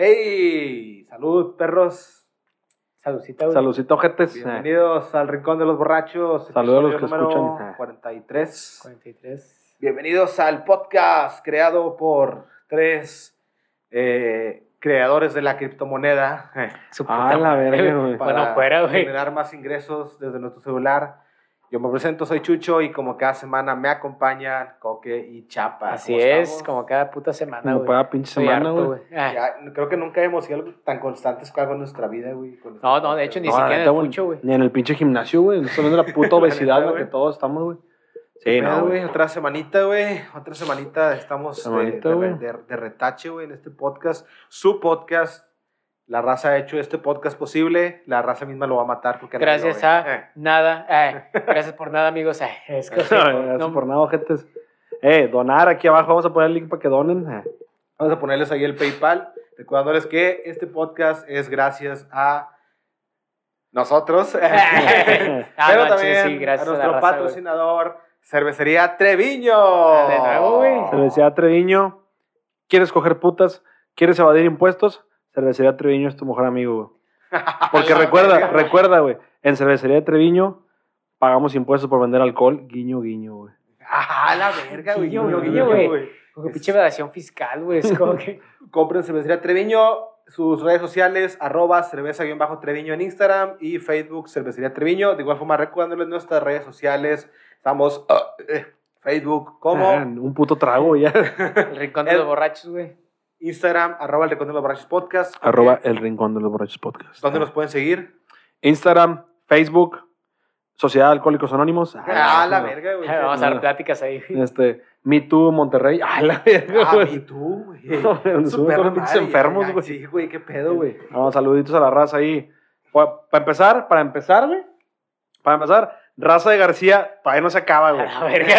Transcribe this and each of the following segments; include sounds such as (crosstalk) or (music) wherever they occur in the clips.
Hey, salud, perros. Saludcita, güey. Saludcito, ojetes. Bienvenidos al Rincón de los Borrachos. Saludos a los que número escuchan. 43. 43. Bienvenidos al podcast creado por tres eh, creadores de la criptomoneda. eh, Ah, la verga, (laughs) güey. güey. Bueno, fuera, güey. generar más ingresos desde nuestro celular. Yo me presento, soy Chucho y como cada semana me acompañan Coque y Chapa. Así ¿Cómo es, estamos? como cada puta semana, Como güey. cada pinche semana, harto, güey. Ah. Ya, creo que nunca hemos sido algo tan constantes con algo en nuestra vida, güey. No, no, de hecho, ni No, siquiera en el fucho, güey. Ni en el pinche gimnasio, güey. Estamos hablando de la (laughs) puta obesidad en la que güey. todos estamos, güey. Sí, Sí, no, güey. Otra semanita, güey. Otra semanita estamos de- Semanita, de, güey. de- de retache, güey, en este podcast. Su podcast. La raza ha hecho este podcast posible. La raza misma lo va a matar porque Gracias a Eh. nada. eh, gracias por nada, amigos. eh, es (laughs) que- Gracias no, por nada, ojetes. Eh, donar aquí abajo. Vamos a poner el link para que donen. Eh. Vamos a ponerles ahí el PayPal. Recordándoles que este podcast es gracias a nosotros. (laughs) Ah, Pero no, también sí, gracias a nuestro güey. patrocinador, Cervecería Treviño. De nuevo, güey. Cervecería Treviño. ¿Quieres coger putas? ¿Quieres evadir impuestos? Cervecería Treviño es tu mejor amigo, güey. (laughs) Porque recuerda, verga. recuerda, güey. En Cervecería Treviño pagamos impuestos por vender alcohol. Guiño, guiño, güey. Ah, la verga, güey. Guiño, guiño, guiño, guiño, güey. Como pinche evasión fiscal, güey. Es como que. (laughs) Compren Cervecería Treviño, sus redes sociales, arroba cerveza-treviño en Instagram y Facebook Cervecería Treviño. De igual forma, recordándoles nuestras redes sociales. Estamos ah, eh, Facebook como Ah, un puto trago ya. (laughs) El rincón de El- los borrachos, güey. Instagram, arroba el Rincón de los Borrachos Podcast. Arroba el rincón de los borrachos podcast. ¿Dónde nos pueden seguir? Instagram, Facebook, Sociedad de Alcohólicos Anónimos. Ah, la verga, güey. Vamos a dar pláticas ahí. güey. Este, Me Too Monterrey. Ah, la verga, Ah, güey. y tú, güey. (laughs) Pinches madre, enfermos, güey. Sí, güey, qué pedo, güey. Vamos, saluditos a la raza ahí. Para empezar, para empezar, güey. Para empezar, raza de García todavía no se acaba, güey. (laughs) A verga.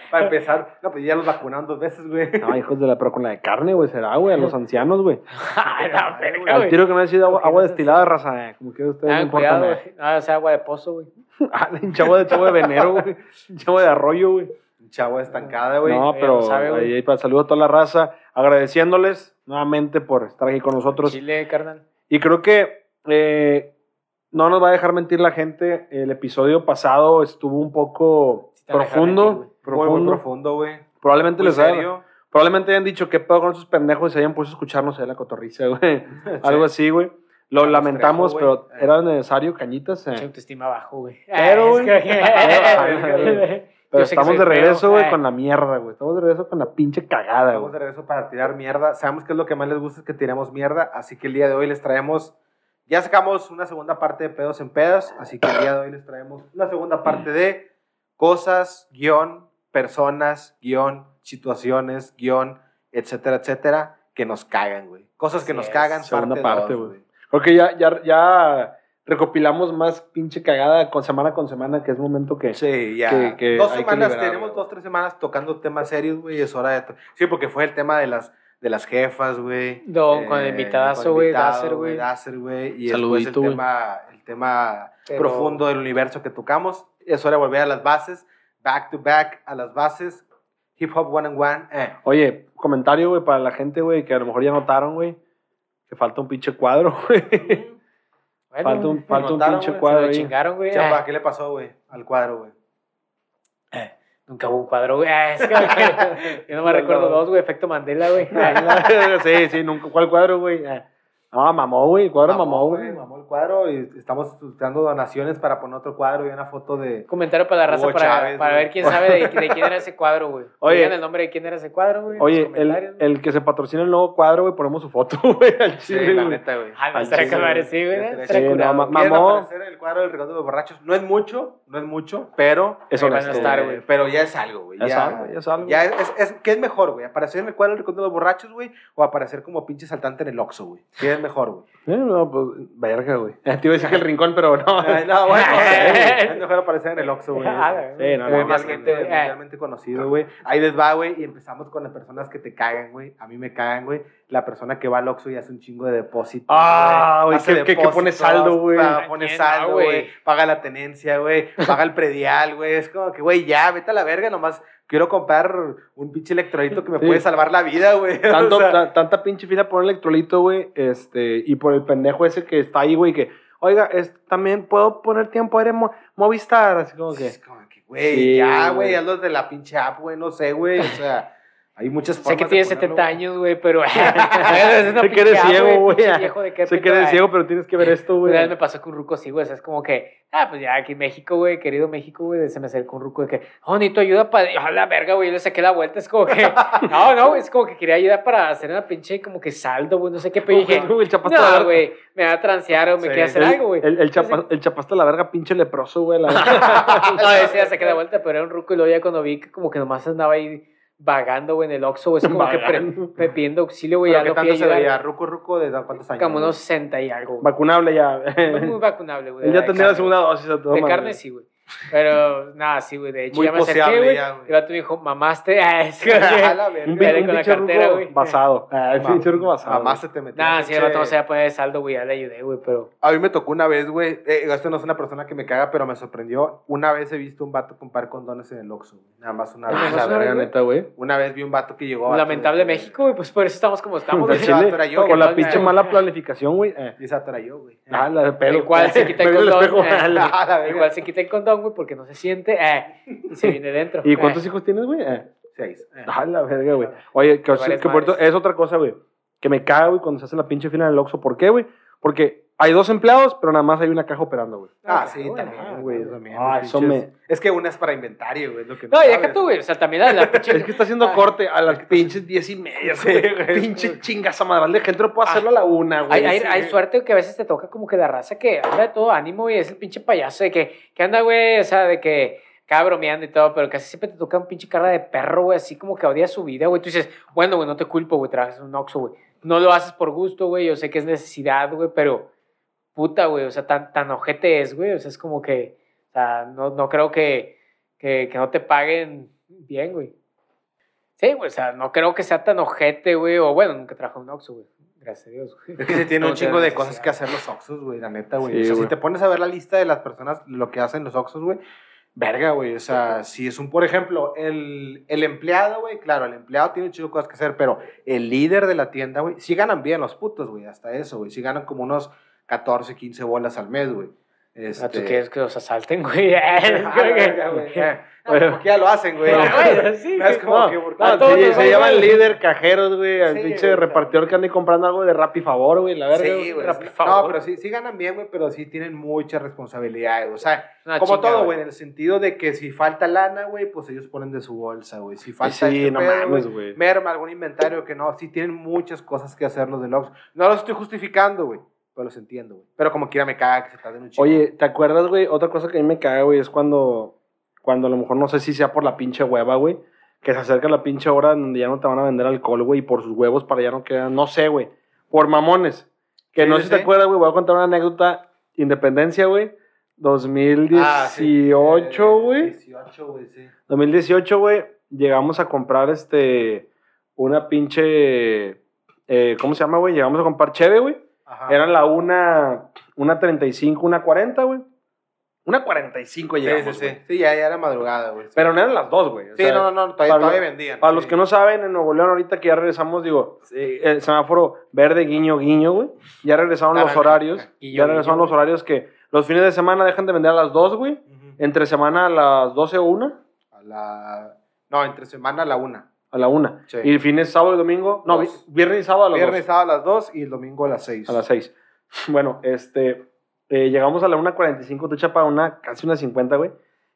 (laughs) Para empezar, no, pues ya los vacunaron dos veces, güey. No, hijos de la, pero con la de carne, güey, será, güey, a los (laughs) ancianos, güey. A la verga, Al güey. tiro que me ha sido agua, ¿Por qué agua no destilada, raza, eh, como que ustedes no Ah, cuidado, eh. güey. No, o sea, agua de pozo, güey. Ah, un chavo de chavo de venero, güey. Un chavo de arroyo, güey. Un chavo estancada, güey. No, pero sabe, güey. ahí, ahí para saludo a toda la raza, agradeciéndoles nuevamente por estar aquí con nosotros. Chile, carnal. Y creo que eh, no nos va a dejar mentir la gente. El episodio pasado estuvo un poco Sí profundo. mentir, güey. Muy, muy profundo. profundo, güey. Probablemente Muy les haya, probablemente hayan dicho qué pedo con esos pendejos y se hayan puesto a escucharnos ahí la cotorriza, güey. (laughs) Algo así, güey. Lo lamentamos, Trejo, güey. pero era necesario, cañitas. eh. Autoestima bajo, güey. (laughs) Pero, Ah, güey. es que- (laughs) Pero estamos de regreso, feo. güey, con la mierda, güey. Estamos de regreso con la pinche cagada, Estamos de güey. regreso para tirar mierda. Sabemos que es lo que más les gusta es que tiremos mierda. Así que el día de hoy les traemos. Ya sacamos una segunda parte de pedos en pedas. Así que el día de hoy les traemos una segunda parte de cosas, guion, personas, guion, situaciones, guion, etcétera, etcétera, que nos cagan, güey. Cosas que nos cagan, Segunda parte, güey. Creo que ya, ya, ya recopilamos más pinche cagada con semana con semana, que es momento que. Sí, ya. que- que dos que semanas, tenemos dos, tres semanas tocando temas serios, güey. Es hora de. Sí, porque fue el tema de las, de las jefas, güey. No, con el invitadazo, con el güey, invitado, Dácer, güey. Dácer, güey. Y Saludito, después el tema, el tema Pero- profundo del universo que tocamos. Es hora de volver a las bases. Back to back a las bases. Hip hop one and one. Eh. Oye, comentario, güey, para la gente, güey, que a lo mejor ya notaron, güey, que falta un pinche cuadro, (laughs) güey. Bueno, falta un, güey, falta un pinche se cuadro lo ahí. chingaron, güey. Chapa, Ah, ¿qué le pasó, güey? Al cuadro, güey. Nunca hubo un cuadro, güey. (laughs) Ah, es que- Yo no me (laughs) recuerdo dos, güey. Efecto Mandela, güey. (laughs) sí, sí, nunca. ¿Cuál cuadro, güey? Ah, No, mamó, güey, el cuadro mamó, güey. Mamó cuadro y estamos dando donaciones para poner otro cuadro y una foto de. Comentario para la raza para, Chávez, para ver quién sabe de, de quién era (laughs) ese cuadro, güey. Oye. Digan el nombre de quién era ese cuadro, güey. Oye, el, el que se patrocina el nuevo cuadro, güey, ponemos su foto, (laughs) güey, al Sí, la neta, güey. Con madre, güey. sí, no, mamó. el cuadro del Rincón de los Borrachos. No es mucho, no es mucho, pero. Eso no es estar, güey. Pero ya es algo, güey. Ya es Ya, algo, ya es algo. ya es, es- ¿Qué es mejor, güey? ¿Aparecer en el cuadro del Rincón de los Borrachos, güey? ¿O aparecer como pinche saltante en el Oxxo, güey? ¿Qué es mejor, güey? Eh, no, pues, verga, güey. (laughs) Te iba a decir que el rincón, pero no. (laughs) Ay, no, bueno, no sé, (laughs) es mejor aparecer en el Oxxo, güey. Ah, Sí, no, güey, no, más gente, güey. Mundialmente conocido, güey. Ahí les va, güey, y empezamos con las personas que te cagan, güey. A mí me cagan, güey. La persona que va al Oxxo y hace un chingo de depósitos. Ah, güey, Hace que- que- que pone saldo, güey. Pone ¿Quién saldo, güey? güey. Paga la tenencia, güey. Paga el predial, güey. Es como que, güey, ya, vete a la verga nomás. Quiero comprar un pinche electrolito que me Sí. puede salvar la vida, güey. (laughs) Tanto, O sea, tanta pinche fila por un electrolito, güey, este, y por el pendejo ese que está ahí, güey, que, oiga, es, también puedo poner tiempo aire Mo- Movistar, así como que... es como que, güey, Sí, ya, güey. güey, hazlos de la pinche app, güey, no sé, güey. O sea, hay muchas formas Sé que de tiene ponerlo, 70 güey. años, güey, pero. (laughs) (laughs) Sé que eres ciego, güey. Sé que eres ay. ciego, pero tienes que ver esto, güey. Una vez me pasó con un ruco así, güey. O sea, es como que, ah, pues ya aquí en México, güey, querido México, güey, se me acercó un ruco de que, oh, necesito ayuda para. A la verga, güey, yo le saqué la vuelta. Es como que, (laughs) no, no, es como que quería ayuda para hacer una pinche como que saldo, güey, no sé qué. Pero dije, el chapaste la no, güey, me va a transear o me Sí. quiere hacer algo, güey. el, el chapa- el chapaste la verga, pinche leproso, güey. No, ese ya saqué la vuelta, pero era un ruco y luego ya cuando vi que como que nomás andaba ahí vagando, güey, en el Oxxo, güey, es como que Vagando. pe- pidiendo auxilio, güey, ya ¿qué lo tanto se veía? Ruco, ruco, ¿de cuántos años? Como unos 60 y algo. Vacunable ya. Muy, vacunable, güey. (laughs) Ya tendría la segunda dosis a todo De madre. carne sí, güey. Pero nada, sí, güey. De hecho, Muy ya me acerqué, poseable güey. ya, Y me dijo, mamaste. (laughs) Ah, es que-. Un, Dale pin- un con la pinche cartera, güey. basado. Ah, el Ma- pinche ruco basado. Mamá se te metió. Nada, un sí, el vato no pinche- se va a poner de saldo, güey. Ya le ayudé, güey, pero. A mí me tocó una vez, güey. Eh, esto no es una persona que me caga, pero me sorprendió. Una vez he visto un vato comprar condones en el Oxxo. Nada más una Ah, Ah, vez. ¿no la es una verga, neta, güey. Una vez vi un vato que llegó. a- Lamentable México, güey. Pues por eso estamos como (laughs) estamos. Yo, con la pinche mala planificación, güey. Eh. Y esa era yo, güey. Ah, la de pelo. (laughs) El cual se quita el condón. Ah, Ah, El cual se quita el condón, güey, porque no se siente. eh, y se viene dentro. ¿Y cuántos Eh. hijos tienes, güey? Eh. Seis. Eh. Ah, la verga, güey. Oye, que, que por cierto, es otra cosa, güey. Que me caga, güey, cuando se hace la pinche fila en el Oxxo. ¿Por qué, güey? Porque hay dos empleados, pero nada más hay una caja operando, güey. Ah, Ah, sí, güey, también, ah, güey. también, Ah, eso me- Es que una es para inventario, güey. es Lo que No, y deja tú, güey. O sea, también la, la pinche. Es que está haciendo corte a las pinches diez y media, Sí, güey. Pinche chingas madral de gente, no puedo hacerlo a la una, güey. Hay, hay, Sí, hay güey. suerte que a veces te toca como que la raza que anda de todo ánimo y es el pinche payaso de que, que anda, güey, o sea, de que acaba bromeando y todo, pero casi siempre te toca un pinche cara de perro, güey, así como que odia su vida, güey. Tú dices, bueno, güey, no te culpo, güey, trabajas en un Oxxo, güey. No lo haces por gusto, güey, yo sé que es necesidad, güey, pero puta, güey, o sea, tan, tan ojete es, güey, o sea, es como que, o sea, no, no creo que, que, que no te paguen bien, güey. Sí, güey, o sea, no creo que sea tan ojete, güey, o bueno, nunca trabajo en un Oxxo, güey. Gracias a Dios, güey. Es que se tiene (laughs) No un chingo de cosas que hacer los Oxxos, güey, la neta, güey. Sí, o sea, si te pones a ver la lista de las personas, lo que hacen los Oxxos, güey, verga, güey. O sea, si es un, por ejemplo, el, el empleado, güey, claro, el empleado tiene de cosas que hacer, pero el líder de la tienda, güey, sí ganan bien los putos, güey, hasta eso, güey. Sí ganan como unos 14, 15 bolas al mes, güey. Este... Ah, ¿Tú quieres que los asalten, güey? (laughs) Ah, la verga, güey. Eh, no, como que ya lo hacen, güey. No, güey, sí, es como No, que... no, a sí, se llaman líder, cajeros, güey, al Sí, pinche güey, repartidor que anda comprando algo de Rappi Favor, güey, la verga. Sí, güey. No, favor. pero sí, sí ganan bien, güey, pero sí tienen muchas responsabilidades. O sea, Una como todo, güey, en el sentido de que si falta lana, güey, pues ellos ponen de su bolsa, güey. Si falta Sí, este no pedo, mames, güey, güey. merma algún inventario que no, sí tienen muchas cosas que hacer los del. No los estoy justificando, güey, pero los entiendo, güey. Pero como quiera me caga que se tarden un chingo. Oye, ¿te acuerdas, güey? Otra cosa que a mí me caga, güey, es cuando, cuando a lo mejor no sé si sea por la pinche hueva, güey, que se acerca la pinche hora donde ya no te van a vender alcohol, güey, y por sus huevos para ya no quedan, no sé, güey, por mamones. Que Sí, no sí, sé si te acuerdas, güey, voy a contar una anécdota, Independencia, güey, 2018, Ah, sí. güey. Eh, 18, güey, sí. 2018, güey, llegamos a comprar este, una pinche, eh, ¿cómo se llama, güey? Llegamos a comprar cheve, güey. Ajá. Eran la una, una 35, una 40, güey. Una 45 Sí, llegamos, sí, güey. sí. Sí, ya, ya era madrugada, güey. Pero no eran las dos, güey. o Sí, sea, no, no, no, todavía, para todavía vendían. Para sí. los que no saben, en Nuevo León ahorita que ya regresamos, digo, eh, el semáforo verde, guiño, guiño, güey. Ya regresaron los Naranja. horarios. Guiño, Ya regresaron guiño. los horarios que los fines de semana dejan de vender a las 2, güey. Ujú. Entre semana a las 12 o 1. A la... No, entre semana a la una. A la 1. Sí. Y fines, sábado y domingo. No, Dos. viernes y sábado a las Viernes, 2. sábado a las 2 y el domingo a las 6. A las 6. (laughs) Bueno, este. eh, llegamos a la 1.45, tú chapa, una, casi una 50, güey.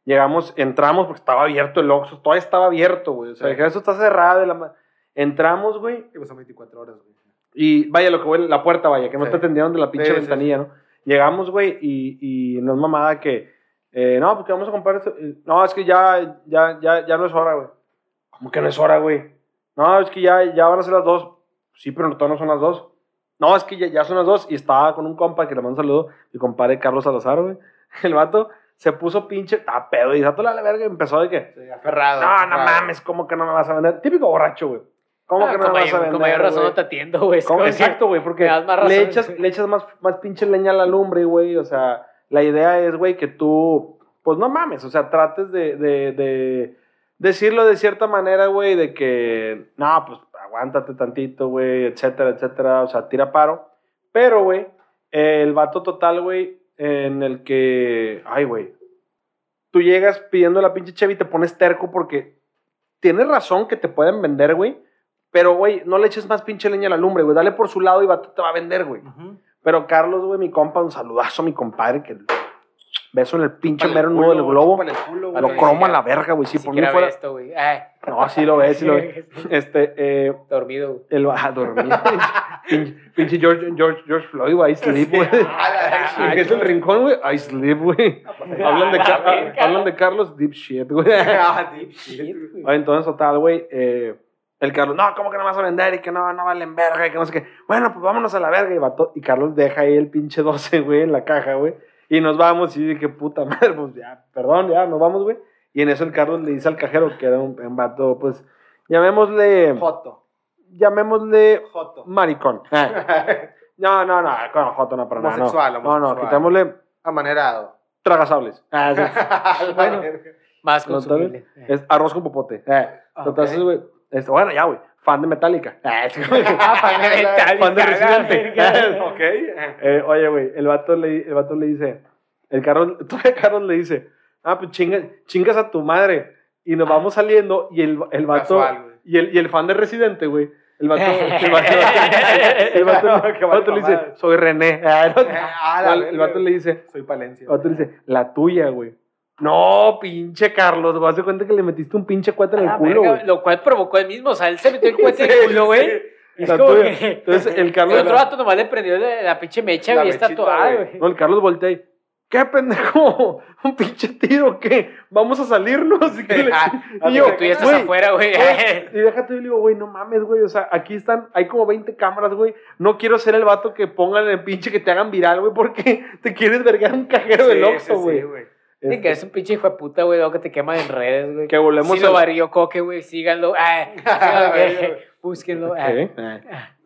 Llegamos, entramos porque estaba abierto el Oxxo, todavía estaba abierto, güey. O sea, Sí. eso está cerrado. y la Entramos, güey, Y pues son 24 horas, güey. y vaya, lo que voy, la puerta, vaya, que no Sí. te atendieron de la pinche ventanilla, ¿no? Llegamos, güey, y, y no es mamada que, eh, no, porque vamos a comprar esto. Eh, No, es que ya, ya, ya, ya no es hora, güey. ¿Cómo que no es hora, güey? No, es que ya, ya van a ser las dos. Sí, pero todavía no son las dos. No, es que ya, ya son las dos. Y estaba con un compa que le mando un saludo, mi compadre Carlos Salazar, güey. (laughs) El vato se puso pinche, a pedo, y a la verga, y empezó de que, Sí, aferrado. no, no aferrado. mames, ¿cómo que no me vas a vender? Típico borracho, güey. ¿Cómo Ah, que no me vas mayor- a vender? Con mayor razón güey? no te atiendo, güey. Exacto, güey, porque (laughs) le razón, echas, sí. le echas más, más pinche leña a la lumbre, güey. O sea, la idea es, güey, que tú, pues no mames, o sea, trates de, de, de, decirlo de cierta manera, güey, de que, no, pues aguántate tantito, güey, etcétera, etcétera, o sea, tira paro. Pero, güey, el vato total, güey, en el que, ay, güey, tú llegas pidiendo la pinche Chevy y te pones terco porque tienes razón que te pueden vender, güey, pero, güey, no le eches más pinche leña a la lumbre, güey, dale por su lado y vato te va a vender, güey. Pero Carlos, güey, mi compa, un saludazo mi compadre, que beso en el pinche mero nudo del globo. culo, Lo cromo a la verga, güey, sí, Si por mí fuera fuera... esto, güey. Ay, No, sí lo ves, sí lo ves. (laughs) Este, eh, Dormido, güey. el va a dormir. (laughs) pinche, pinche George, George, George Floyd, güey, I sleep, güey. (laughs) Ah, ¿Qué es el rincón, güey? I sleep, güey. Hablan, de A la Car- verga. hablan de Carlos, deep shit, güey. Ah, deep shit, güey. Entonces, total, güey, eh, el Carlos, no, ¿cómo que no vas a vender? Y que no, no valen verga, y que no sé qué. Bueno, pues vámonos a la verga. Y, vato- y Carlos deja ahí el pinche 12, güey, en la caja, güey. Y nos vamos, y dije, puta madre, pues ya, perdón, ya, nos vamos, güey. Y en eso el Carlos le dice al cajero, que era un, un vato, pues, llamémosle, Joto. llamémosle Joto. maricón. (laughs) No, no, no, con Joto no, para nada. no. Homosexual, No, no, homosexual. quitémosle Amanerado. tragasables. Ah, sí. (laughs) bueno. Más No, consumible. Es arroz con popote. Eh, Ah, entonces, güey, este, bueno, ya, güey, fan de Metallica. (laughs) Ah. Ah, fan de Metallica, Fan de Residente. (laughs) ok. (laughs) Eh, oye, güey, el vato, le, el vato le dice, el Carlos, todavía Carlos le dice, ah, pues chinga, chingas a tu madre. Y nos vamos saliendo y el, el vato, Casual, y el, y el fan de Residente, güey, el vato, el vato, el vato, que el vato le dice, soy René. Ah, el vato- Ah, el, vato le dice, Soy Palencia. el vato le dice, la tuya, güey. No, pinche Carlos, vas a cuenta que le metiste un pinche cuate en el Ah, culo, verga, güey. Lo cual provocó él mismo. O sea, él se metió el (laughs) cuete en el culo, güey. sí. Y es La como tuya. que. Entonces el (laughs) El Carlos, otro vato nomás le prendió la, la pinche mecha La y está toda, güey. güey. no, el Carlos voltea y, ¿qué pendejo? (laughs) ¿Un pinche tiro qué? ¿Vamos a salirnos? Y, que le- y yo, Tú ya estás güey, afuera, güey. güey, Y déjate, y le digo, güey, no mames, güey. O sea, aquí están, hay como 20 cámaras, güey. No quiero ser el vato que pongan el pinche que te hagan viral, güey, porque te quieres vergar un cajero del Sí, Oxxo, sí, güey. sí, Sí, que es un pinche hijo de puta, güey, que te quema en redes, güey. Que volvemos Si lo a- barrió coque, güey, síganlo. Ah, (laughs) (laughs) búsquenlo. ah. ¿Qué?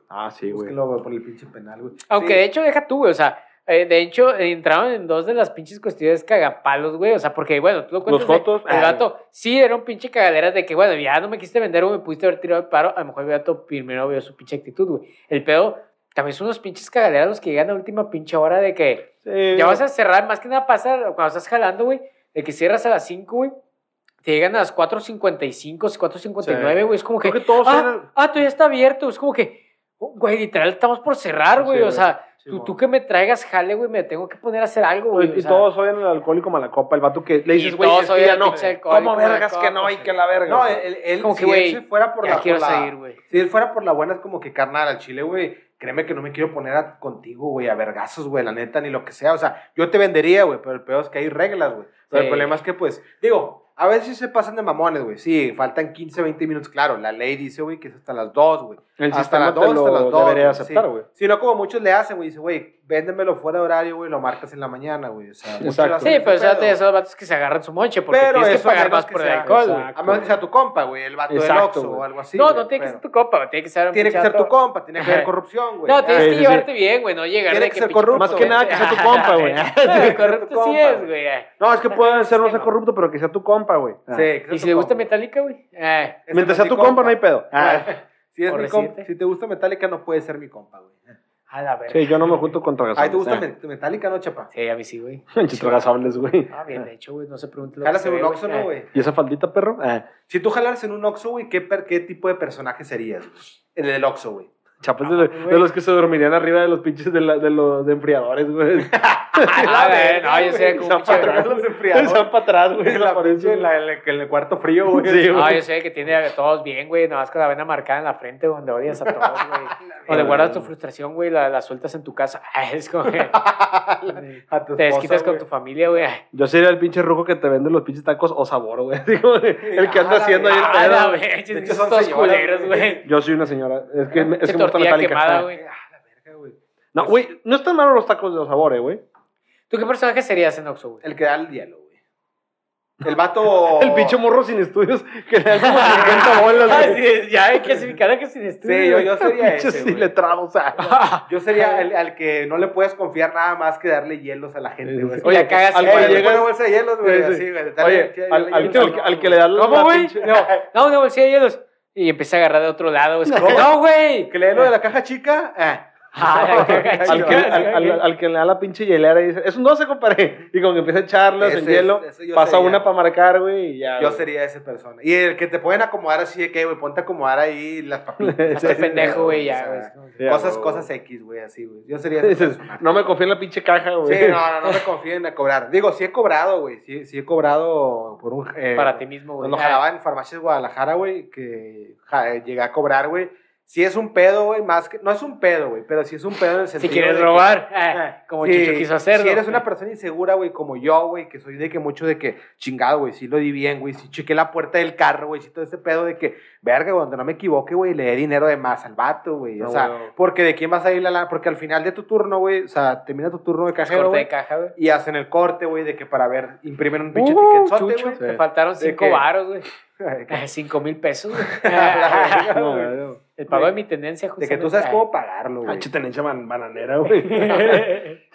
Ah, sí, güey. Búsquenlo güey, por el pinche penal, güey. Aunque Sí. de hecho, deja tú, güey, o sea, eh, de hecho, entraron en dos de las pinches cuestiones cagapalos, güey, o sea, porque, bueno, tú lo cuentas. Los de- fotos, El ah, gato, sí, era un pinche cagaderas de que, bueno, ya no me quisiste vender o me pudiste haber tirado el paro, a lo mejor el gato primero vio su pinche actitud, güey. El pedo, también son unos pinches cagaderas los que llegan a última pinche hora de que Sí, ya vas a cerrar, más que nada pasa cuando estás jalando, güey, de que cierras a las 5, güey, te llegan a las 4.55, 4.59, güey, es como que, que todos ah, eran- ah, todavía está abierto, es como que, güey, literal, estamos por cerrar, güey, Sí, o sea, Sí, tú, tú que me traigas jale, güey, me tengo que poner a hacer algo, güey. Y, o y sea, todos oyen el alcohólico malacopa, el vato que le dices, güey, todos es que ya no. ¿Cómo vergas que no? Y que la verga. No, él, él, Como si que, él se fuera por la, quiero por la- seguir, güey. Si él fuera por la buena, es como que carnal al chile, güey. Créeme que no me quiero poner a- contigo, güey, a vergazos, güey, la neta, ni lo que sea. O sea, yo te vendería, güey, pero el peor es que hay reglas, güey. Pero Sí. el problema es que, pues, digo, a veces se pasan de mamones, güey. Sí, faltan 15, 20 minutos, claro. La ley dice, güey, que es hasta las 2, güey. El hasta las te 2, hasta las 2. debería güey, aceptar, sí. güey. Si no, como muchos le hacen, güey, dice, güey, véndemelo fuera de horario, güey, lo marcas en la mañana, güey. O sea, Exacto. Sí, pero o sea, pedo. te esos vatos que se agarran su monche porque Pero tienes que pagar más que por el sea- alcohol, güey. Exacto. A menos que sea tu compa, güey, el vato del Exacto, Oxxo güey. o algo así. No, güey, no tiene que ser tu compa, güey, tiene que ser un Tiene que ser tu compa, tiene que haber corrupción, güey. No, tienes Sí, que sí, llevarte bien, güey, no llegar Tiene de que que ser corrupto. Más que nada que sea tu compa, güey. (laughs) No, corrupto sí es, güey. güey. No, es que puede ser no ser corrupto, pero que sea tu compa, güey. Sí, que sea Y si le gusta. Metallica, güey. Eh, Mientras sea tu compa, no hay pedo. (laughs) Si, es Por mi compa, decirte. si te gusta Metallica, no puede ser mi compa, güey. A la verga. Sí, yo no me junto con Ay, ¿te gusta tragasables. Met- Metallica, no, chapa? Sí, a mí sí, güey. (laughs) Pinche tragasables, güey. Ah, bien de hecho, güey, no se pregunte lo que Jalas en un Oxxo, Eh, ¿no, güey? ¿Y esa faldita, perro? Ah, Si tú jalaras en un Oxxo, güey, ¿qué, per- ¿qué tipo de personaje serías? güey? El del Oxxo, güey. Chapas Ah, de, güey. de los que se dormirían arriba de los pinches de, la- de los enfriadores, güey. (laughs) (laughs) Ah, güey, no, yo como un Están para atrás los enfriadores. Están para atrás, güey. En la (laughs) pinche, en, la- en el- en el cuarto frío, güey. Sí, güey. No, yo sé que tiene a todos bien, güey, nomás con la vena marcada en la frente, donde odias a todos, güey. Donde guardas tu frustración, güey, la, la sueltas en tu casa. Ay, es como que A tu te desquitas con güey. tu familia, güey. Yo sería el pinche ruco que te vende los pinches tacos o sabor, güey. El que anda Ah, haciendo ahí el Ah, pedo. que esos son culeros, güey. güey. Yo soy una señora. Es que, es que quemada, Ah. güey. Ah, la verga, güey. No, güey, no están malos los tacos de sabor, eh, güey. ¿Tú qué personaje serías en Oxxo, güey? El que da el hielo, güey. El vato. (laughs) El pinche morro sin estudios que le dan como (laughs) 50 bolas, Ah, sí, ya hay clasificada que sin estudio. Sí, yo, yo sería ese. güey. letrado, o sea. (laughs) Yo sería el al que no le puedes confiar nada más que darle hielos a la gente, güey. Oye, cagas al que güey. llega una bolsa de hielos, güey. Sí, sí. Así, güey. Oye, al, al, dale, al- al que le da la ¿Cómo, güey? No, no, una bolsilla de hielos. Y empieza a agarrar de otro lado. Es como, No. güey. Que le lo de la caja chica. ah. Ah, al, que, chica, al, al- al que le da la pinche hielera y dice, es un 12, compadre. Y como que empieza a echarlas en hielo, pasa sería. una para marcar, güey, y ya. Yo güey. sería esa persona. Y el que te pueden acomodar así de que, güey, ponte a acomodar ahí las (laughs) papitas. Hasta pendejo, güey, ya, güey. Cosas, güey. cosas X, güey, así, güey. Yo sería (laughs) ese Dices, personaje. no me confío en la pinche caja, güey. Sí, no, no, no me confíen en cobrar. Digo, sí he cobrado, güey. Sí, sí he cobrado por un. eh, Para ti mismo, güey. Cuando jalaba en farmacias de Guadalajara, güey, que ja, llegué a cobrar, güey. Sí es un pedo, güey, más que... No es un pedo, güey, pero sí es un pedo en el Si sentido quieres de que- robar, como Sí, Chucho quiso hacerlo. Si eres una persona insegura, güey, como yo, güey, que soy de que mucho de que, chingado, güey, sí lo di bien, güey, sí chequé la puerta del carro, güey, sí todo ese pedo de que, verga, güey, donde no me equivoque, güey, le dé dinero de más al vato, güey. O sea, porque de quién vas a ir la lana, porque al final de tu turno, güey, o sea, termina tu turno de cajero, Corte de caja, güey. y hacen el corte, güey, de que para ver, imprimen un pinche Uh, ticketzote, Chucho, güey. te faltaron ¿De cinco varos, güey. Que- (laughs) Cinco mil pesos, güey. (laughs) (laughs) No, no. El pago de mi tendencia, De que tú sabes cómo pagarlo, Ah, güey. tenés ban- bananera, (laughs) güey.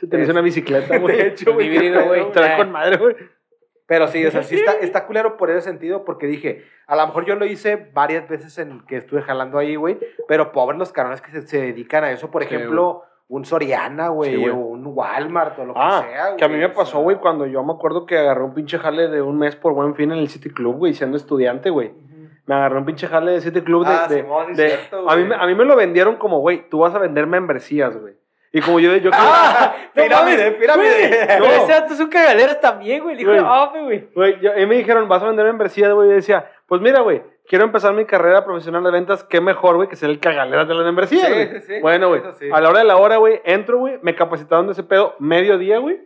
Tenés una bicicleta, güey. De hecho, güey, güey. Trae con madre, güey. Pero sí, o sea, sí está, (laughs) está culero por ese sentido, porque dije, a lo mejor yo lo hice varias veces en que estuve jalando ahí, güey, pero pobres los cabrones que se, se dedican a eso, por Sí, ejemplo, un Soriana, güey, Sí, güey. o un Walmart, o lo Ah, que sea, que a mí me pasó, güey, cuando yo me acuerdo que agarré un pinche jale de un mes por buen fin en el City Club, güey, siendo estudiante, güey. Me agarré un pinche jale de City Club de... Ah, de- Simón, de- cierto, a, mí, a mí me lo vendieron como, güey, tú vas a vender membresías, güey. Y como yo... yo (laughs) ¡Ah! No ¡Pirámide, mames, pirámide! No. Ese dato es un cagadero también, güey. Dijo, Güey. ah, güey. Mí me dijeron, vas a vender membresías, güey. Y yo decía, pues mira, güey, quiero empezar mi carrera profesional de ventas. Qué mejor, güey, que ser el cagalera de las membresías, Sí, güey. sí, sí, bueno, güey, sí. a la hora de la hora, güey, entro, güey, me capacitaron de ese pedo mediodía, güey.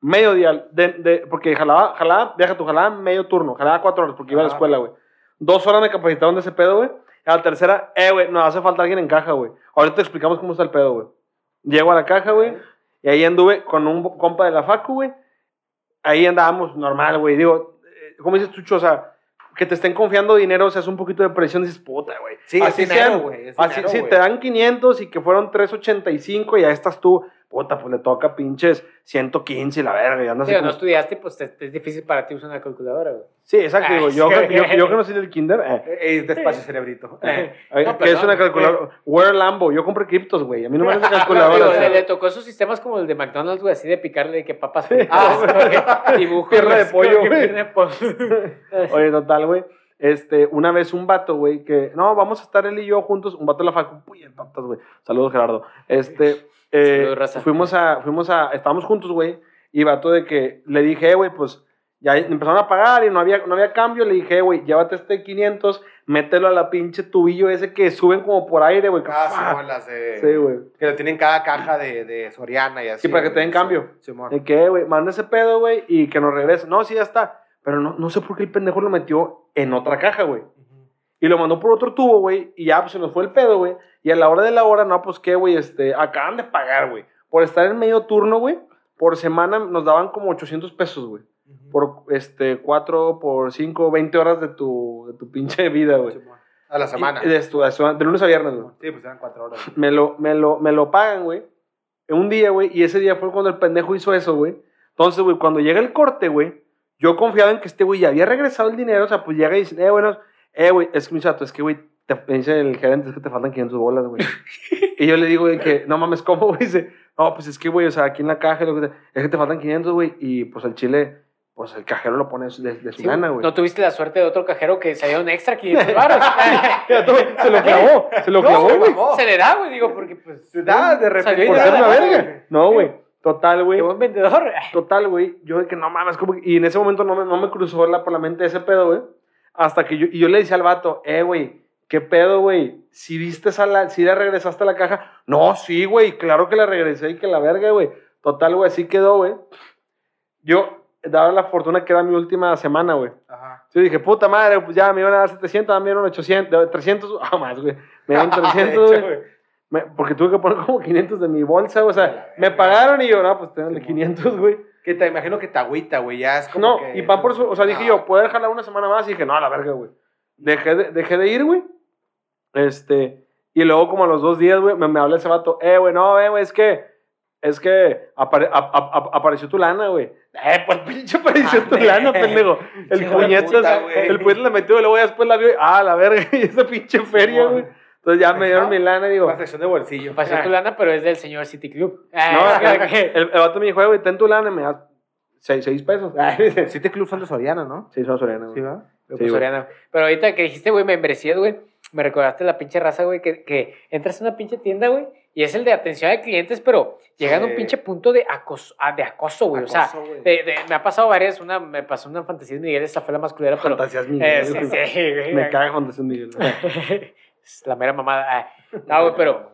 Mediodía, de, de, porque jalaba, jalaba, deja tu jalaba medio turno, jalaba cuatro horas porque iba a la escuela, güey. Dos horas me capacitaron de ese pedo, güey. A la tercera, eh, güey, nos hace falta alguien en caja, güey. Ahorita te explicamos cómo está el pedo, güey. Llego a la caja, güey, y ahí anduve con un compa de la facu, güey. Ahí andábamos normal, güey. Digo, eh, ¿cómo dices, Chucho? O sea, que te estén confiando dinero, o sea, es un poquito de presión, dices, puta, güey. Sí, es dinero, güey, Así, dinero, sí, te dan 500 y que fueron 385 y ya estás tú, puta, pues le toca pinches 115 y la verga, y andas así Digo, no como- estudiaste, pues te- es difícil para ti usar una calculadora, güey. Sí, exacto, Ay, digo, yo, que- yo, yo que no (laughs) soy del kinder, eh, Eh, eh, despacio, cerebrito. Eh. No, que es una calculadora, Where Lambo, yo compré criptos, güey, a mí no me esa (laughs) calculadora. Digo, o sea. le, le tocó esos sistemas como el de McDonald's, güey, así de picarle de que papas fritas. Ah, (laughs) güey, dibujos, Pierna de pollo, güey. Oye, total, güey. Este, una vez un vato, güey, que no, vamos a estar él y yo juntos, un vato de la facu, uy, patas, güey. Saludos, Gerardo. Este, eh, fuimos a, fuimos a, estábamos juntos, güey, y vato de que le dije, eh, güey, pues ya empezaron a pagar y no había, no había cambio, le dije, eh, güey, llévate este 500, mételo a la pinche tubillo ese que suben como por aire, güey. que Ah, de... Sí, güey. Que lo tienen cada caja de, de Soriana y así. Sí, para que te den cambio. Simón. De que, güey, manda ese pedo, güey, y que nos regrese. No, sí, ya está. Pero no, no sé por qué el pendejo lo metió en otra caja, güey. Y lo mandó por otro tubo, güey. Y ya, pues se nos fue el pedo, güey. Y a la hora de la hora, no, pues qué, güey, este, acaban de pagar, güey. Por estar en medio turno, güey. Por semana nos daban como 800 pesos, güey. Por, este, 4, por 5, 20 horas de tu, de tu pinche vida, güey. A la semana. Y- De, tu- de, lunes a viernes, güey. Sí, pues eran cuatro horas. Me lo, me lo, me lo pagan, güey. Un día, güey. Y ese día fue cuando el pendejo hizo eso, güey. Entonces, güey, cuando llega el corte, güey, yo confiaba en que este güey ya había regresado el dinero. O sea, pues llega y dice, eh, bueno, eh, güey, es que mi chato, es que, güey, te me dice el gerente, es que te faltan 500 bolas, güey. (laughs) y yo le digo, güey, que, no mames, ¿cómo, güey? (laughs) Dice, no, pues es que, güey, o sea, aquí en la caja, lo que sea, es que te faltan 500, güey. Y pues el chile, pues el cajero lo pone de, de su Sí, gana, güey. No tuviste la suerte de otro cajero que salieron extra 500 baros. (laughs) Se lo clavó, se lo clavó, No, güey. mamó. Se le da, güey, digo, porque pues. Se da de repente. Por ser una verga. No, güey. Total, güey. Qué buen vendedor. Total, güey. Yo de que no mames, como Y en ese momento no me, no me cruzó la, por la mente ese pedo, güey. Hasta que yo, y yo le decía al vato, eh, güey, ¿qué pedo, güey? Si viste esa la, si le regresaste a la caja. No, sí, güey, claro que la regresé y que la verga, güey. Total, güey, así quedó, güey. Yo daba la fortuna que era mi última semana, güey. Ajá. Yo dije, puta madre, pues ya me iban a dar 700, me dieron 800, 300, (laughs) ah, más, güey. Me dieron (laughs) 300, De hecho, güey. Porque tuve que poner como 500 de mi bolsa, o sea, me pagaron y yo, no, pues tengo 500, güey. Que te imagino que te agüita, güey. Ya es como No, que- y pan por eso, o sea, dije yo, ¿puedo jalar una semana más? Y dije, no, a la verga, güey. Dejé de, dejé de ir, güey. Este, y luego como a los dos días, güey, me, me habla ese vato, eh, güey, no, eh, güey, es que, es que apare- ap- ap- ap- apareció tu lana, güey. Eh, pues (laughs) pinche apareció tu lana, pendejo. El güey. el puñetas le metió y luego ya después la vio y, ah, la verga, (laughs) y esa pinche feria, güey. Entonces ya me dieron mi lana y digo, La sección de bolsillo. Pasó tu lana, pero es del señor City Club. no, Ah, el, es que- el, vato me dijo, "Eh, güey, ten tu lana y me das seis, seis pesos. (laughs) City Club son de Soriana, ¿no? Sí, son Soriana, güey. Sí, ¿va? Sí, güey. Soriana. Pero ahorita que dijiste, güey, membresías, güey, me recordaste la pinche raza, güey, que, que entras a una pinche tienda, güey, y es el de atención a clientes, pero llegan a un Sí. pinche punto de acoso, ah, de acoso, güey. O sea, de- de- me ha pasado varias, una, me pasó una fantasía de Miguel, esa fue la más culera, pero... Fantasías Miguel. Eh, sí, güey. sí, güey. Me caga Fantasías Miguel. (laughs) la mera mamada. Ah, No, güey, pero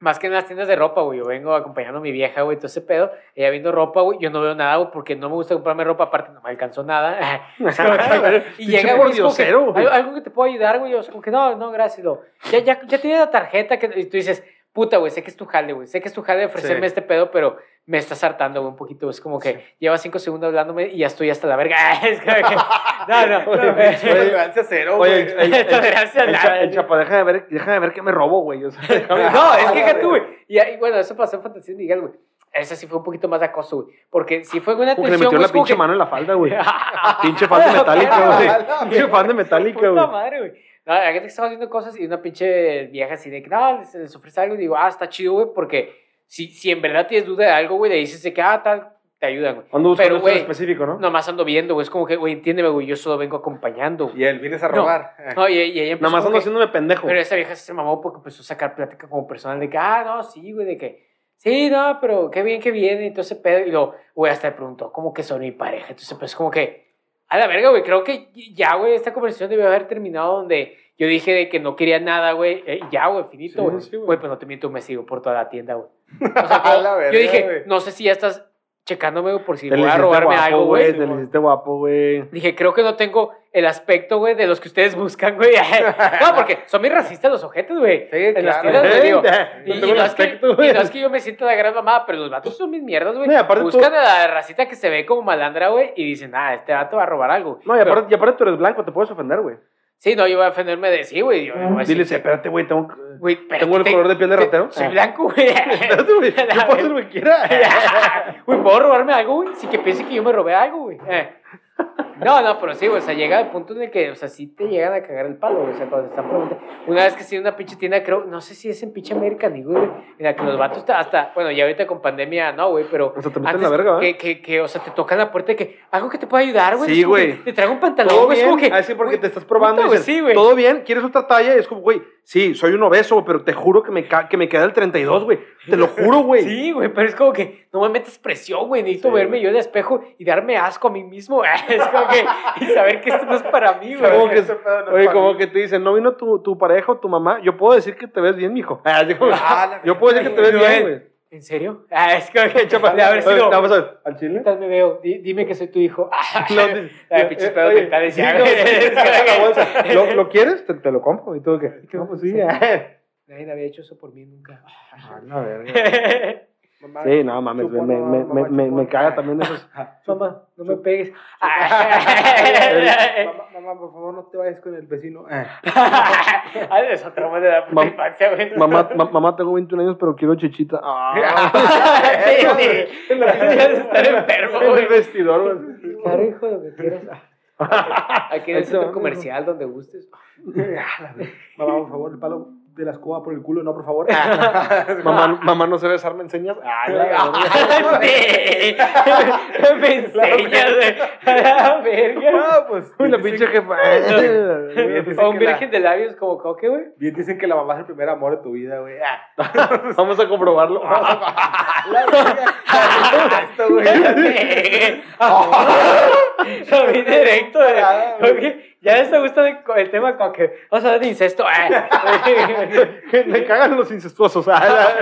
más que en las tiendas de ropa, güey. Yo vengo acompañando a mi vieja, güey, todo ese pedo. Ella viendo ropa, güey. Yo no veo nada, güey, porque no me gusta comprarme ropa. Aparte, no me alcanzó nada. (laughs) (laughs) Y llega, güey, es como que, pordiosero, güey. "¿Al- algo que te puedo ayudar, güey. Yo, como que no, no, gracias. Lo, ya, ya, ya tiene la tarjeta. Que, y tú dices, puta, güey, sé que es tu jale, güey. Sé que es tu jale de ofrecerme Sí. este pedo, pero me estás hartando, un poquito. Es como que lleva cinco segundos hablándome y ya estoy hasta la verga. (laughs) Es como que, no, no. (laughs) Tolerancia cero, güey. Tolerancia nada, el chapa, deja de ver, deja de ver que me robo, güey. O sea, (laughs) déjame- No, es que tú, güey. Y, y bueno, eso pasó en Fantasía de Miguel, güey. Esa sí fue un poquito más de acoso, güey. Porque si fue una Como que le metió la pinche que- mano en la falda, güey. Pinche fan de metálica, güey. Pinche fan de metálica, güey. madre, güey. No, la gente que estaba haciendo cosas y una pinche vieja así de que, no, les ofrece algo y digo, ah, está chido, güey, porque si, si en verdad tienes duda de algo, güey, le dices de que, ah, tal, te ayudan, güey. Ando buscando Pero, güey, específico, ¿no? Nomás ando viendo, güey. Es como que, güey, entiéndeme, güey, yo solo vengo acompañando. güey. Y él, vienes a No. robar. Eh. No, y, y ella empezó Nada más como ando que- haciéndome pendejo. Pero esa vieja se mamó porque empezó a sacar plática como personal de que, ah, no, sí, güey, de que, sí, no, pero qué bien que viene, ese pedo. Y luego, güey, hasta le preguntó, ¿cómo que son mi pareja? Entonces, pues, como que, a la verga, güey, creo que ya, güey, esta conversación debió haber terminado donde yo dije de que no quería nada, güey, eh, ya, güey, finito, güey. sí. Güey, pues no te miento, me sigo por toda la tienda, güey. O sea, (laughs) yo, la yo verga, dije, güey. no sé si ya estás checándome, por si Te voy a robarme guapo, algo, güey. Te le hiciste guapo, güey. Dije, creo que no tengo el aspecto, güey, de los que ustedes buscan, güey. (laughs) no, porque son muy racistas los ojetes, güey. Sí, en las claro. tiendas, güey, digo. (laughs) No y tengo no es que, aspecto, y güey. no es que yo me sienta la gran mamada, pero los vatos son mis mierdas, güey. No, tú- Buscan a la racita que se ve como malandra, güey, y dicen, ah, este vato va a robar algo. No, y Pero- aparte, y aparte tú eres blanco, te puedes ofender, güey. Sí, no, yo voy a defenderme de sí, güey. Yo, yo Dile, espérate, güey, tengo, espérate, tengo el color de piel de te- ratero. Soy blanco, güey. (laughs) Espérate, güey. Yo puedo hacer lo que quiera. (laughs) Güey, ¿puedo robarme algo, güey? Sí que piense que yo me robé algo, güey. Eh. No, no, pero sí, güey, o sea, llega el punto en el que, o sea, sí te llegan a cagar el palo, güey, o sea, cuando te están preguntando. Una vez que sí, una pinche tienda, creo, no sé si es en pinche American Eagle, güey, en la que los vatos hasta, bueno, ya ahorita con pandemia, no, güey, pero... O sea, te meten antes la verga, que, que, que, o sea, te tocan la puerta de que, algo que te pueda ayudar, güey. Sí, güey. Te traigo un pantalón, güey, es como que... Ah, sí, porque te estás probando. puta, y sí, güey. Todo bien, ¿quieres otra talla? Y es como, güey, sí, soy un obeso, pero te juro que me, que me queda el 32, güey. Te lo juro, (laughs) güey. Sí, güey, pero es como que no me metes presión, güey. Necesito Sí, verme yo en el espejo y darme asco a mí mismo. (laughs) Es como que y saber que esto no es para mí, güey. Como que, no oye, como mí. que te dicen, no vino tu, tu pareja o tu mamá. Yo puedo decir que te ves bien, mijo. (laughs) Ah, Ah, yo puedo decir que te ves bien, güey. ¿En serio? (laughs) Ah, es que chapa, de haber Oye, sido. vamos a ver, ¿Al ¿Qué chile? tal me veo? Di- dime que soy tu hijo. (laughs) Eh, ya, no, (laughs) que- bolsa. ¿Lo, lo quieres? Te, lo compro. ¿Y todo qué? ¿Qué No, pues sí. ah. Nadie había hecho eso por mí nunca. Ah, la verga. Mamá, Sí, no mames, chupo, me, no, me, mamá, me, me, me caga también esos. (laughs) Mamá, no me pegues. (laughs) mamá, mamá, por favor, no te vayas con el vecino. Ah, (laughs) es otra manera de la infancia, güey. Mamá, ma- mamá, tengo 21 años, pero quiero chichita. Ah. En la pinche de estar enfermo, En el vestidor, güey. Claro, hijo, lo que quieras. Aquí en el centro comercial, donde gustes. Mamá, por favor, el palo de la escoba por el culo, no, por favor. (laughs) (laughs) Mamá, mamá no sé besar, (laughs) ¿me enseñas? Ah, la verga. me enseñas, la verga. Ah, pues. Uy, la bien pinche jefa. O un virgen de labios como coque, güey. Bien dicen que la mamá es el primer amor de tu vida, güey. Ah. Vamos a comprobarlo. La verga. Esto, güey. Lo vi directo, güey. Ya les gusta el, el tema coque. Vamos a hablar de incesto. eh. (laughs) Me cagan los incestuosos. Ah,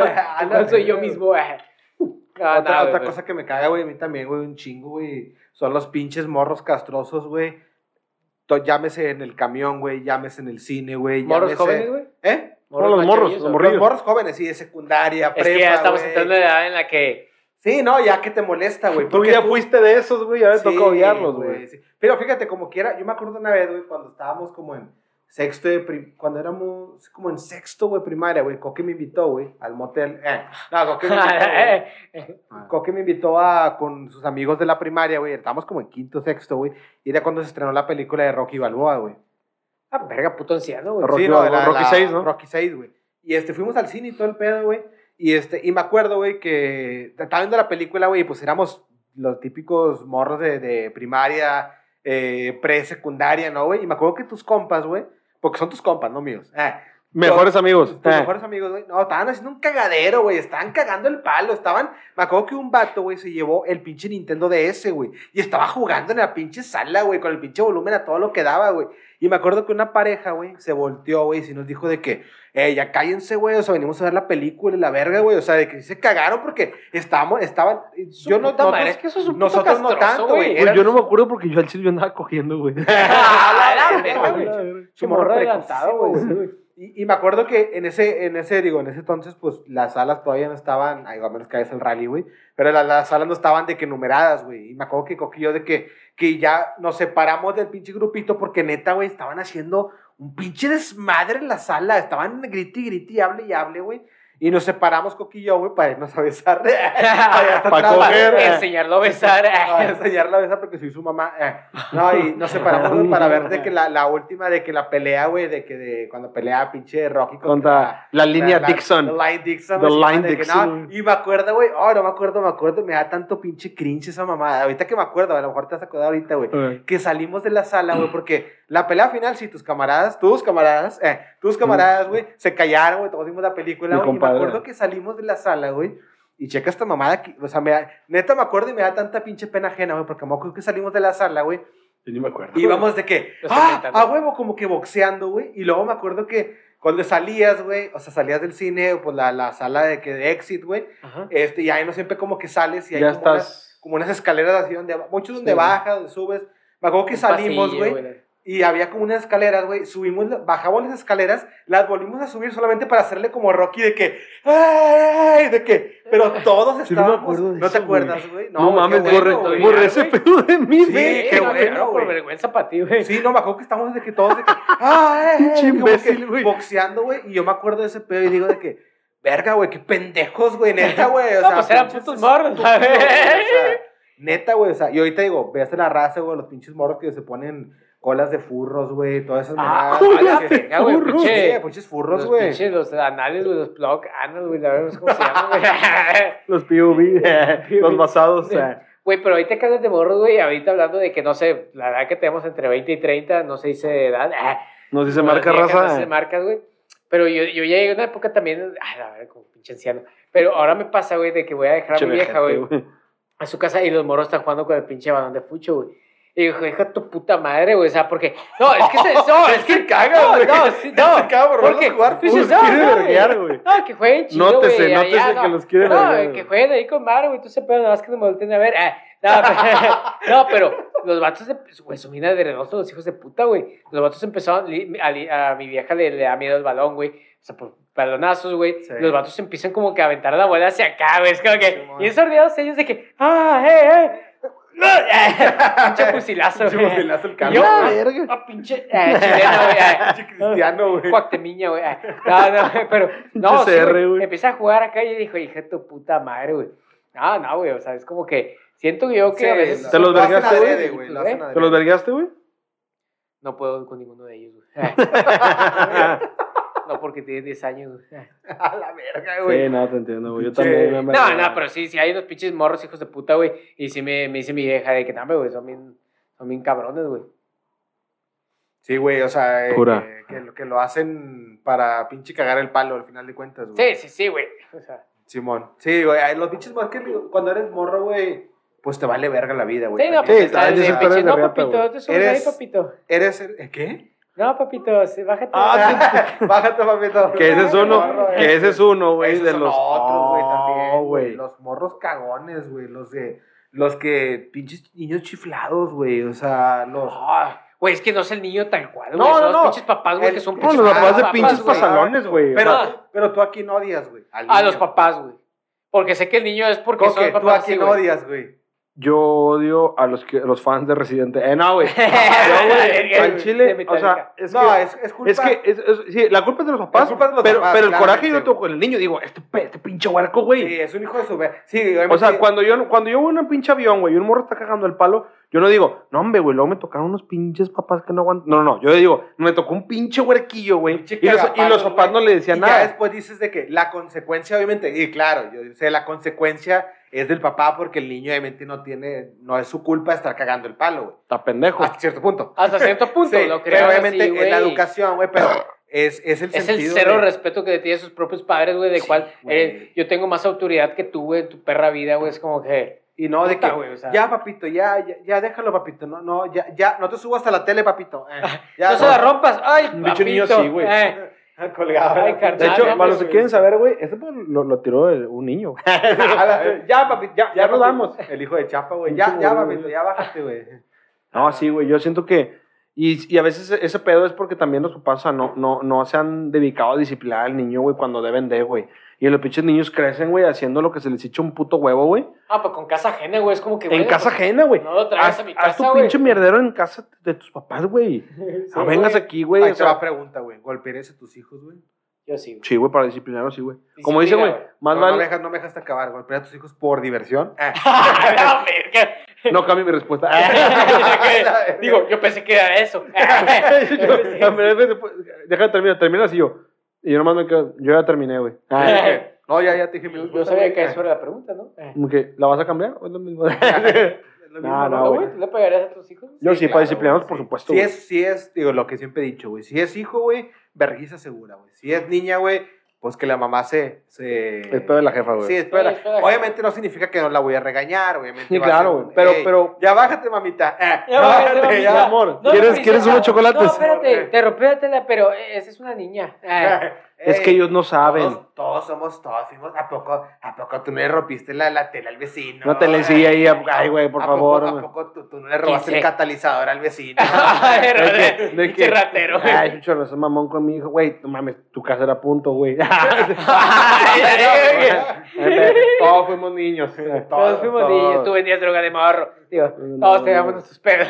la- (laughs) ¿Cuál soy yo mismo? eh? No, otra no, cosa que me caga, güey, a mí también, güey, un chingo, güey. Son los pinches morros castrosos, güey. Llámese en el camión, güey, llámese en el cine, güey. ¿Morros llámese- jóvenes, güey? ¿Eh? Son los morros, los morros jóvenes, sí, de secundaria, Es prepa, que ya estamos entrando en la edad en la que Sí, no, ya que te molesta, güey. Tú ya fuiste de esos, güey, ya me toca odiarlos, güey. sí. Pero fíjate, como quiera, yo me acuerdo una vez, güey, cuando estábamos como en sexto de prim- cuando éramos como en sexto, güey, primaria, güey, Coque me invitó, güey, al motel. Eh, no, Coque me invitó, güey. (laughs) Coque me invitó a, con sus amigos de la primaria, güey, estábamos como en quinto, sexto, güey, y era cuando se estrenó la película de Rocky Balboa, güey. Ah, verga, puto anciano, güey. Rocky Sí, no, Rocky la- 6, ¿no? Rocky 6, güey. Y este, fuimos al cine y todo el pedo, güey. Y, este, y me acuerdo, güey, que estaba viendo la película, güey, y pues éramos los típicos morros de, primaria, eh, pre-secundaria, ¿no, güey? Y me acuerdo que tus compas, güey, porque son tus compas, no míos. eh, Mejores amigos. tus Eh. mejores amigos, güey. No, estaban haciendo un cagadero, güey. Estaban cagando el palo. Estaban. Me acuerdo que un vato, güey, se llevó el pinche Nintendo DS, güey. Y estaba jugando en la pinche sala, güey, con el pinche volumen a todo lo que daba, güey. Y me acuerdo que una pareja, güey, se volteó, güey, y nos dijo de que, eh, ya cállense, güey. O sea, venimos a ver la película y la verga, güey. O sea, de que se cagaron porque estábamos, estaban. Su Yo no. nosotros- es que eso es un nosotros no castroso, tanto, güey. Güey, yo no me acuerdo porque yo al chile andaba cogiendo, güey. (laughs) (laughs) Ah, la verga, güey. güey. Y, y me acuerdo que en ese, en ese, digo, en ese entonces, pues las salas todavía no estaban, ay, a menos que hayas el rally, güey, pero la- las salas no estaban de que numeradas, güey. Y me acuerdo que Coquillo de que, que ya nos separamos del pinche grupito porque neta, güey, estaban haciendo un pinche desmadre en la sala. Estaban griti, griti, hable y hable, güey. Y nos separamos, Coquillo, güey, para irnos a besar. (laughs) Allá hasta (laughs) Pa' atrás, coger, güey. eh. Enseñarlo a besar. a enseñarla a besar porque soy su mamá. eh. No, y nos separamos güey, para ver de que la, la última, de que la pelea, güey, de que de cuando pelea pinche Rocky Contra la línea la- Dixon. La line Dixon. The line Dixon, no, y me acuerdo, güey, oh, no me acuerdo, me acuerdo, me da tanto pinche cringe esa mamada. Ahorita que me acuerdo, a lo mejor te vas a acordar ahorita, güey. Eh. Que salimos de la sala, güey, porque la pelea final, sí, tus camaradas, tus camaradas, eh, tus camaradas, güey, se callaron, güey, todos vimos la película, güey, y me acuerdo que salimos de la sala, güey, y checa esta mamada, que, o sea, me da- neta me acuerdo y me da tanta pinche pena ajena, güey, porque me acuerdo que salimos de la sala, güey, Yo ni me acuerdo. y íbamos de que, ah, a huevo, como que boxeando, güey. Y luego me acuerdo que cuando salías, güey, o sea, salías del cine, pues la, la sala de, que, de exit, güey, este, y ahí no siempre como que sales y hay Ya como, unas, estás. como unas escaleras así donde, muchos donde Sí. bajas, donde subes. Me acuerdo que Un salimos, güey, y había como unas escaleras, güey, subimos, bajamos las escaleras, las volvimos a subir solamente para hacerle como Rocky de que, ¡ay! De que, pero todos Sí, no me estábamos, acuerdo de ¿no te eso, acuerdas, güey? No, qué mames, borré, borré ese pedo de mí, Sí, güey. qué no, bueno, no, por güey. vergüenza para ti, güey. Sí, no, me acuerdo que estamos de que todos de que, (laughs) ¡ah, eh, Pinche eh", como imbécil, güey. boxeando, güey, y yo me acuerdo de ese pedo y digo de que, verga, güey, qué pendejos, güey, neta, güey, o (laughs) No, sea. pues eran putos morros, o sea, (laughs) neta, güey, o sea, y ahorita digo, veas la raza, güey, los pinches morros que se ponen colas de furros, güey, todas esas Ah, mamadas, a la que- verga, güey, pinche. Pinches furros, güey. pinches, los anales, güey, los plug anal, güey, la verdad no sé cómo se llaman, güey. (laughs) Los POV, (laughs) eh, los basados. eh. Güey, pero ahorita hablas de morros, güey, ahorita hablando de que, no sé, la edad que tenemos entre 20 y 30, no se dice edad. ah, Nos dice no, marca viejas, No raza. se eh. marcas, güey. Pero yo, yo ya llegué a una época también, ay, la verdad, como pinche anciano. Pero ahora me pasa, güey, de que voy a dejar a mi vieja, güey, a su casa y los morros están jugando con el pinche balón de fucho, güey. Y dijo, hija tu puta madre, güey. O sea, porque. No, es que se. No, (laughs) es que. caga, no, güey. No, (laughs) sí, no. Se caga por porque jugar Los no, quiere no, verguear, güey. No, que jueguen chido, Nótese, güey. nótese allá, que no. los quiere No, verguear, que jueguen ahí con Maro, güey. Tú se pedo, nada más que no me volteen a ver. Ah, no, (laughs) pero, no, pero los vatos, de, güey, son bien adredosos los hijos de puta, güey. Los vatos empezaron, a, a mi vieja le, le da miedo el balón, güey. O sea, por balonazos, güey. Sí. Los vatos empiezan como que a aventar la bola hacia acá, güey. Es como que, Simón. y esos sordeados ellos de que, ah, eh, eh. (laughs) pinche fusilazo, Pinche güey. fusilazo el cambio, yo, verga. ah, pinche eh, chileno, güey. ah. Pinche cristiano, güey. Cuactemiña, güey. Ah, No, no, pero. No, Pinche sí, güey. Empieza a jugar acá y dijo, hija de tu puta madre, güey. No, no, güey. O sea, es como que. Siento yo que Sí, a veces. lo- ¿Te los vergaste, güey? adrede. ¿Te los vergaste, güey? No puedo con ninguno de ellos, güey. (laughs) (laughs) No, porque tiene 10 años, güey. (laughs) A la verga, güey. Sí, no, te entiendo, güey. Yo también. me No, no, pero sí, sí hay unos pinches morros hijos de puta, güey. Y sí me, me dice mi vieja de que, no, güey, son bien, son bien cabrones, güey. Sí, güey, o sea, eh, Pura. que, que lo, que lo hacen para pinche cagar el palo al final de cuentas, güey. Sí, sí, sí, güey. O sea, Simón. Sí, güey, los pinches más que cuando eres morro, güey, pues te vale verga la vida, güey. sí, no, pues Sí, está también de pinche, No, papito, te subes ahí, Eres- papito. Eres el- ¿eh, ¿Qué? No, papito, sí, bájate. Ah, (laughs) (laughs) Bájate, papito. Que ese es uno, que eh. ese es uno, güey, de los otros, güey, también, güey. Los morros cagones, güey. Los que, los que, pinches niños chiflados, güey. O sea, los. Güey, es que no es el niño tal cual, güey. No, son no, los no. pinches papás, güey, que son No, pinches los papás de pinches pasalones, güey. Pero, pero tú aquí no odias, güey. A los papás, güey. Porque sé que el niño es porque son ¿tú papás a así, quién güey. odias, güey? Yo odio a los, que, los fans de Residente. Eh, no, güey. (laughs) Yo, De chile, o sea, es no, que... es, es culpa. Es que, es, es- sí, la culpa es de los papás, Es culpa de los pero, papás, pero el coraje yo claramente, lo tengo con el niño. Digo, este, pe- este pinche huerco, güey. Sí, es un hijo de su... Sí. O sea, cuando yo, cuando yo voy en un pinche avión, güey, y un morro está cagando el palo, yo no digo, no, hombre, güey, luego me tocaron unos pinches papás que no aguantan. No, no, no, yo digo, me tocó un pinche huerquillo, güey. Y los, y los papás no le decían y ya nada. después dices de que la consecuencia, obviamente, y claro, yo sé, la consecuencia es del papá porque el niño obviamente no tiene, no es su culpa estar cagando el palo, güey. Está pendejo. Hasta cierto punto. Hasta cierto (laughs) punto, Sí, lo creo. pero obviamente así, es la educación, güey, pero es, es el Es el sentido cero de- respeto que tiene sus propios padres, güey, de Sí, cual eh, yo tengo más autoridad que tú, güey, en tu perra vida, güey. Es como que. Y no de que, o sea. ya, papito, ya, ya, ya, déjalo, papito. No, no, ya, ya, no te subo hasta la tele, papito. Eh, (laughs) ya, no se la rompas. Ay, Un bicho niño papito. sí, güey. Eh, (laughs) Colgado. Ay, carnal. De hecho, para los que quieren saber, güey, este pues, lo, lo tiró el- un niño. (laughs) (laughs) ya, papi, ya, ya nos papito. vamos. El hijo de Chapa, güey. Ya, ya, papito, ya bájate, güey. No, sí, güey, yo siento que... Y, y a veces ese pedo es porque también los papás o sea, no, no, no se han dedicado a disciplinar al niño, güey, cuando deben de, güey. Y los pinches niños crecen, güey, haciendo lo que se les echa un puto huevo, güey. Ah, pues con casa ajena, güey. Es como que. En güey, casa pues, ajena, güey. No lo traigas Haz, a mi haz tu casa, güey. pinche mierdero en casa de tus papás, güey. (laughs) Sí, No vengas güey. aquí, güey. Ahí o va pregunta, güey. ¿Golpearías a tus hijos, güey? Yo sí, güey. Sí, güey, para disciplinarlos, sí, güey. Como dice, güey, más no, no me dejas, no me dejaste acabar. ¿Golpearías a tus hijos por diversión? (laughs) Eh. No, cambie mi respuesta. (laughs) Digo, yo pensé que era eso. De terminar, termina así yo. Y yo nomás me quedo, yo ya terminé, güey. (laughs) No, ya, ya te dije mi Yo, respuesta, sabía que eso era la pregunta, ¿no? Eh. Como que, ¿la vas a cambiar? ¿O es lo mismo? (laughs) (laughs) Es lo mismo, No, ¿No, no, güey? ¿Tú le pegarías a tus hijos? Yo sí, claro, para disciplinarlos, por supuesto. Si es, si es, digo, lo que siempre he dicho, güey. Si es hijo, güey, vergüenza segura, güey. Si es niña, güey, pues que la mamá se... se... Es pedo de la jefa, güey. Sí, espera. Sí, es pedo de la Obviamente no significa que no la voy a regañar, obviamente. Sí, ser claro, güey. Pero, "Ey, pero, Ya bájate, mamita. Eh, Ya bájate, mamita. ya. amor, No, ¿quieres. ¿quieres unos chocolates? No, espérate, te rompí la tela, pero eh, esa es una niña. Eh, (laughs) Es que ellos no saben. Todos, somos, todos fuimos. ¿A poco, ¿A poco tú no le rompiste la, la tela al vecino? No te le sigue ahí, ay, güey, por ¿A favor, Poco. ¿A poco tú, tú no le robaste el catalizador al vecino? Ay, ratero. Ay, chucho, no seas mamón con mi hijo, güey. No mames, tu casa era punto, güey. (laughs) Todos fuimos niños. Todos fuimos niños, tú vendías droga de morro. Digo, No, todos no. teníamos nuestros pedos.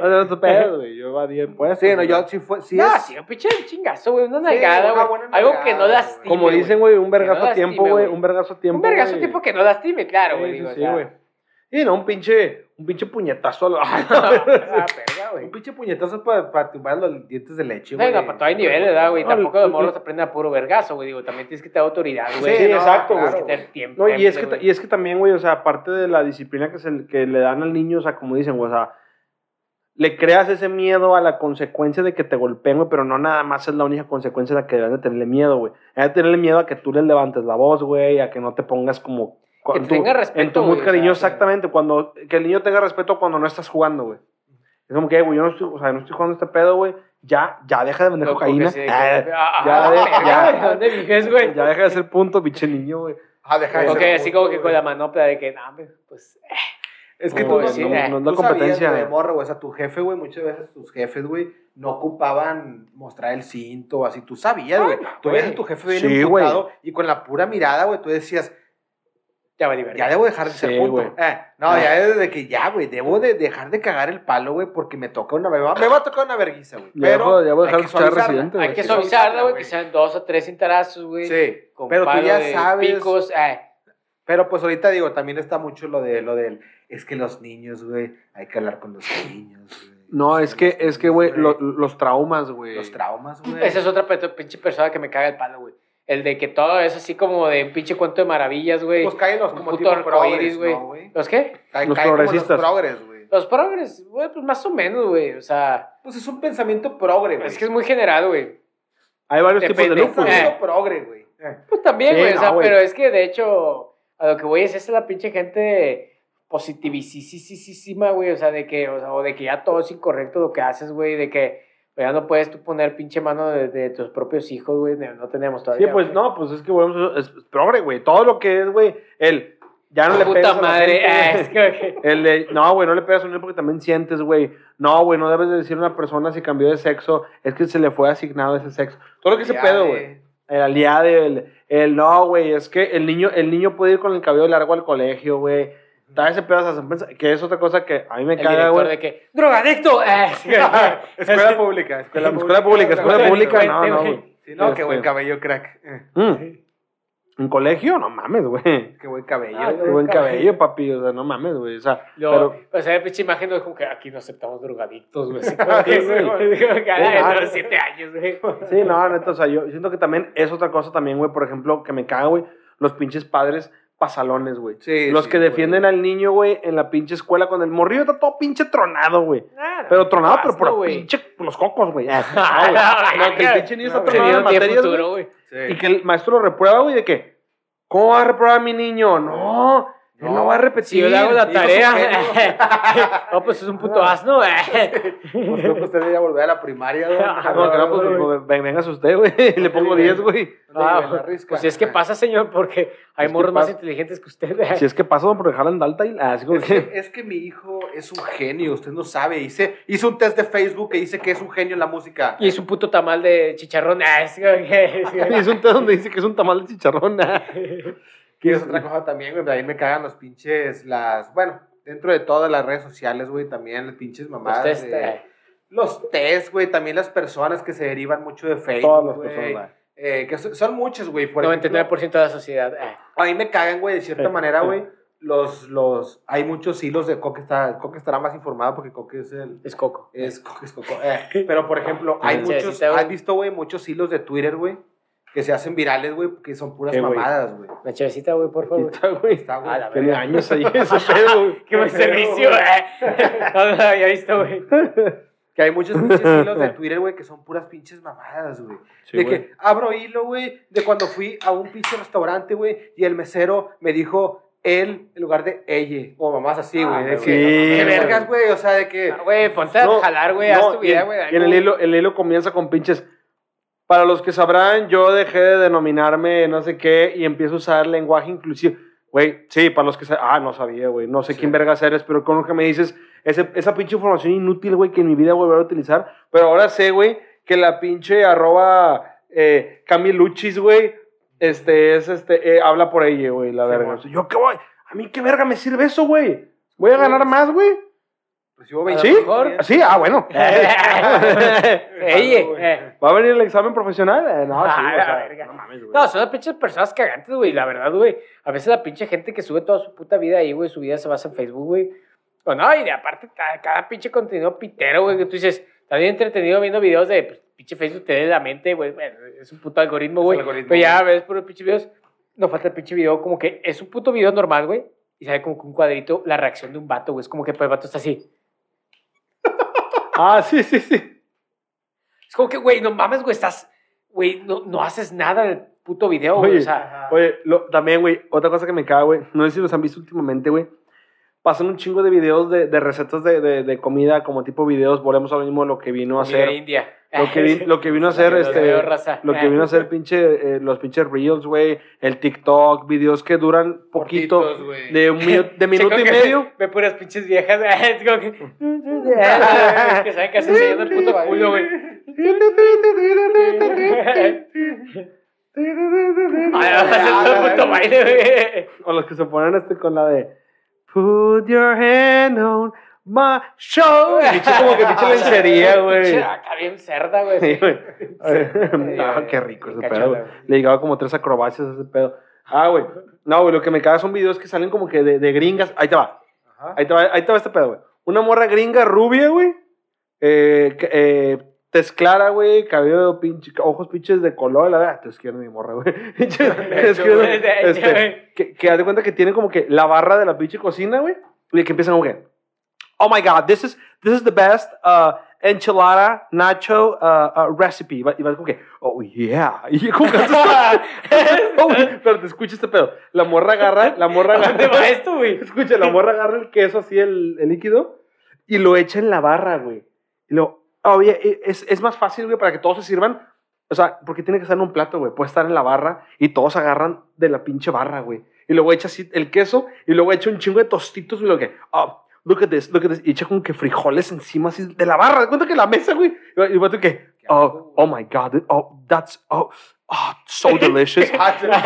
No, no, tu pedo, güey. Yo evadí impuestos. Sí, no, yo sí fue. Sí, no, es, sí, un pinche chingazo, güey, una nalgada, güey. Algo que no güey. Como dicen, güey, un vergazo a tiempo, güey. Un vergazo a tiempo. Un vergazo tipo que no lastime, claro, güey. Sí, sí, güey. Y no, un pinche, un pinche puñetazo a lo- (laughs) Ah, (laughs) un pinche puñetazo para, para tumbar los dientes de leche, güey. no, para todo hay niveles, ¿verdad, güey? Tampoco los morros aprenden a puro vergazo, güey. Digo, también tienes que tener autoridad, güey. Sí, exacto, güey. Tienes que tener tiempo. No, y es, que, y es que también, güey, o sea, aparte de la disciplina que, se, que le dan al niño, o sea, como dicen, güey, o sea, le creas ese miedo a la consecuencia de que te golpeen, güey, pero no nada más es la única consecuencia a la que deben de tenerle miedo, güey. Hay de tenerle miedo a que tú le levantes la voz, güey, a que no te pongas como... Que tú- tenga respeto, En tu mood cariño, exactamente, cuando... Que el niño tenga respeto cuando no estás jugando, güey. Es como que, güey, yo no estoy, o sea, no estoy jugando este pedo, güey. Ya, ya deja de vender cocaína. sí, de que- Ah, Ah, ya, ah, de- verga, ya. ¿Dónde vives, güey? ya deja de ser punto, pinche niño, güey. Ah, deja de Ok, ser así como que con la manopla de que, no, hombre, pues. eh, Es que No, tú güey, no, sí, no, eh. no es la tú sabías, competencia. güey, de morro, güey. O sea, tu jefe, güey, muchas veces tus jefes, güey, no ocupaban mostrar el cinto o así. Tú sabías, güey. Tú güey. veías a tu jefe bien Sí, emputado y con la pura mirada, güey, tú decías, Ya va a divertir. ya debo dejar de ser Sí, punto. güey. Eh, no, ya desde que ya, güey, debo de dejar de cagar el palo, güey, porque me toca una, me va, me va a tocar una verguiza, güey. Pero ya voy a dejar de escuchar. Residente, Hay güey. que sí. suavizarla, güey, que güey. sean dos o tres cintarazos, güey. Sí, con pero tú ya de sabes. Picos, eh. Pero pues ahorita digo, también está mucho lo de lo del, es que los niños, güey, hay que hablar con los niños, güey. No, es que, es que, güey, lo- los traumas, güey. los traumas, güey. Esa es otra pinche persona que me caga el palo, güey. El de que todo es así como de un pinche cuento de maravillas, güey. Pues caen los Un como tipo progres, güey. ¿Los qué? Caen, Los caen como progresistas. Los progres, güey. Los progres, güey, pues más o menos, güey. O sea, Pues es un pensamiento progre, güey. es que es muy general, güey. Hay varios tipos de Depende. lupus. Eh. pensamiento progre, güey. Pues también, Sí, güey. o sea, pero es que de hecho, a lo que voy es, esa es la pinche gente positivísima, güey. O sea, de que, o sea, o de que ya todo es incorrecto lo que haces, güey. De que pues, ya no puedes tú poner pinche mano de, de tus propios hijos, güey. No, tenemos Sí, todavía. pues güey. no, pues es que a- es progre, güey. Todo lo que es, güey, el ya no le pegas a la madre. gente, ah, güey. (laughs) es que, El de, no, güey, no le pegas a un porque también sientes, güey. No, güey, no debes de decir a una persona si cambió de sexo, es que se le fue asignado ese sexo. Todo lo que Ya, pedo, güey. El aliade, el, El no, güey, es que el niño, el niño puede ir con el cabello largo al colegio, güey. Da ese pedazo de pensar- que es otra cosa que a mí me El caga, director güey. de que, drogadicto. (laughs) Eh, (laughs) (laughs) Escuela pública, escuela pública. Escuela pública, escuela pública, no, güey. Sí, no, qué Este- buen cabello, crack. Eh, Mm. ¿En colegio? No mames, güey. Qué buen cabello. Ah, Qué buen cabello. cabello, papi. O sea, no mames, güey. O sea, Luego, pero... pues esa pinche imagen, (laughs) güey, como que aquí no aceptamos drogadictos, güey. Sí, que, güey. siete años, güey. Sí, no, neta, o sea, yo siento que también es otra cosa también, güey, por ejemplo, que me caga, güey, los pinches padres pasalones, güey. Sí, los sí, que güey. defienden al niño, güey, en la pinche escuela con el morrillo está todo pinche tronado, güey. Ah, no, Pero tronado, pero por pinche por los cocos, güey. (laughs) Ah, güey. No, que el pinche niño está no, tronado en Teniendo un día materias, futuro, güey, Y que el maestro lo reprueba, güey, de que, ¿cómo va a reprobar mi niño? No, él no, va a repetir. Si yo le hago la tarea. (laughs) no, pues es un puto asno, güey. Pues creo que usted debería volver a la primaria, güey. Ah, No, no, pues, pues, usted, güey. (laughs) Le pongo 10, güey. Ah, pues si es que pasa, señor, porque hay morros más pasa. inteligentes que usted. Si es que pasó por dejarla en Dalta y así como Es que... que, es que mi hijo es un genio, usted no sabe. Hice, hice un test de Facebook que dice que es un genio en la música. Y es un puto tamal de chicharrón. Ah, es como que- (laughs) Es un té donde dice que es un tamal de chicharrón. Que es otra cosa también, güey. Ahí me cagan los pinches, las. Bueno, dentro de todas las redes sociales, güey, también las pinches Los mamadas. test, de- eh. Los test, güey, también las personas que se derivan mucho de Facebook. Todas las güey. personas. Eh, que son, son muchas, güey. Por ejemplo, 99% de la sociedad. ah. a mí me cagan, güey, de cierta manera, güey. Los, los, hay muchos hilos de Coque, está, Coque estará más informado porque Coque es el, Es coco. es Coque, es Coco. Eh, pero, por ejemplo, hay muchos, has visto, güey, muchos hilos de Twitter, güey, que se hacen virales, güey, que son puras Eh, mamadas, güey. Una chavecita, güey, por favor. está, güey. Está, güey. Ah, la Tiene años ahí ese pedo, (laughs) güey. Qué buen servicio, eh. (laughs) No, no lo había visto, güey. Que hay muchos pinches (laughs) hilos de Twitter, güey, que son puras pinches mamadas, güey. Sí, de güey. que abro hilo, güey, de cuando fui a un pinche restaurante, güey, y el mesero me dijo él en lugar de ella, o mamás así, güey. Ah, de güey, que, sí, qué güey. vergas, güey, o sea, de que... Ah, Güey, ponte a No, jalar, güey. no, Haz tu y vida, güey. Y en el hilo, el hilo comienza con pinches. Para los que sabrán, yo dejé de denominarme no sé qué y empiezo a usar lenguaje inclusivo. Güey, sí, para los que sa- Ah, no sabía, güey. No sé Sí. quién vergas eres, pero con lo que me dices, ese- esa pinche información inútil, güey, que en mi vida voy a volver a utilizar. Pero ahora sé, güey, que la pinche arroba eh, Camiluchis, güey, este, es este, eh, habla por ella, güey, la Sí, verga. yo qué voy. A mí qué verga me sirve eso, güey. Voy a ganar más, güey. Pues yo A lo ¿Sí? Sí, ah, bueno. (laughs) (laughs) Ey, eh. ¿Va a venir el examen profesional? Eh, no, sí, Ah, o la sea, verga. no mames, güey. No, son las pinches personas cagantes, güey. La verdad, güey. A veces la pinche gente que sube toda su puta vida ahí, güey, su vida se basa en Facebook, güey. O no, y de aparte, cada, pinche contenido pitero, güey, que tú dices, está bien entretenido viendo videos de pues, pinche Facebook, te lee la mente, güey. Bueno, es un puto algoritmo, güey. Pero ya ves por pinche videos, no falta el pinche video, como que es un puto video normal, güey. Y sale como que un cuadrito, la reacción de un vato, güey. Es como que pues, el vato está así. Ah, sí, sí, sí. Es como que, güey, no mames, güey, estás, güey, no, no haces nada en el puto video, güey. Oye, O sea. Oye, lo- también, güey, otra cosa que me caga, güey. No sé si los han visto últimamente, güey. Pasan un chingo de videos de, de recetas de, de, de comida, como tipo videos, volvemos a lo mismo, lo que vino a hacer. india. Lo que, vi- lo que vino a (laughs) hacer, este. Lo que vino a hacer (laughs) pinche, eh, los pinches reels, güey. El TikTok, videos que duran poquito. Cortitos. De, un minu- de (laughs) minuto y medio. Ve puras pinches viejas. Es como que. que saben que enseñando el puto culo, güey. Ay, vas a hacer todo el puto baile, güey. O los que se ponen este con la de Put your hand on my shoulder. Pinche como que pinche lencería, Pinche güey. Acá bien cerda, güey. Sí, güey. Ah, qué rico ese pedo. güey. güey. Le llegaba como tres acrobacias a ese pedo. Ah, güey. No, güey, lo que me caga son videos que salen como que de, de gringas. Ahí te va. Ajá. Ahí te va, ahí te va este pedo, güey. Una morra gringa rubia, güey. Eh, eh, tez clara, güey. Cabello pinche, ojos pinches de color. La verdad, es que mi morra, güey. (laughs) Este, (laughs) que, que haz de cuenta que tiene como que la barra de la pinche cocina, güey. Y que empiezan como que, oh my god, this is, this is the best uh, enchilada nacho uh, uh, recipe. Y va- y vas como que, oh yeah. (laughs) Y como que, oh, pero te escucha este pedo. La morra agarra, la morra ¿A dónde agarra. va esto, güey? Escucha, la morra agarra el queso así, el, el líquido, y lo echa en la barra, güey. Y lo, oye, es, es más fácil, güey, para que todos se sirvan. O sea, porque tiene que estar en un plato, güey. Puede estar en la barra y todos agarran de la pinche barra, güey. Y luego echa así el queso y luego echa un chingo de tostitos y lo que, oh, look at this, look at this. Y echa como que frijoles encima así de la barra. De cuenta que la mesa, güey. Y tú que, Oh, oh my God. Oh, that's, oh, oh, so delicious. (laughs) Ah, La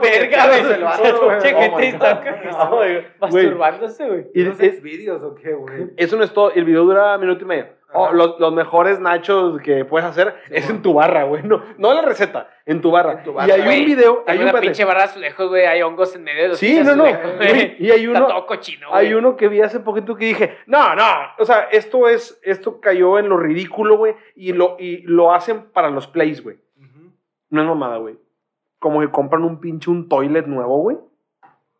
verga, (laughs) güey. Che, que my te God. está Güey, masturbándose, güey. y- ¿Unos y- exvideos o qué, güey? Eso no es todo. El video dura minuto y medio. Oh, los, los mejores nachos que puedes hacer Sí, es bueno. en tu barra, güey. No, no la receta, en tu barra. En tu Y barra. hay Güey, un video. Hay Hay un una espérate. pinche barra azulejos, güey. Hay hongos en medio de los Sí, no, no. güey. Y hay uno- Está todo cochino, güey. Hay uno que vi hace poquito que dije, no, no, o sea, esto es, esto cayó en lo ridículo, güey, y lo, y lo hacen para los plays, güey. Ujú. No es mamada, güey. Como que compran un pinche, un toilet nuevo, güey.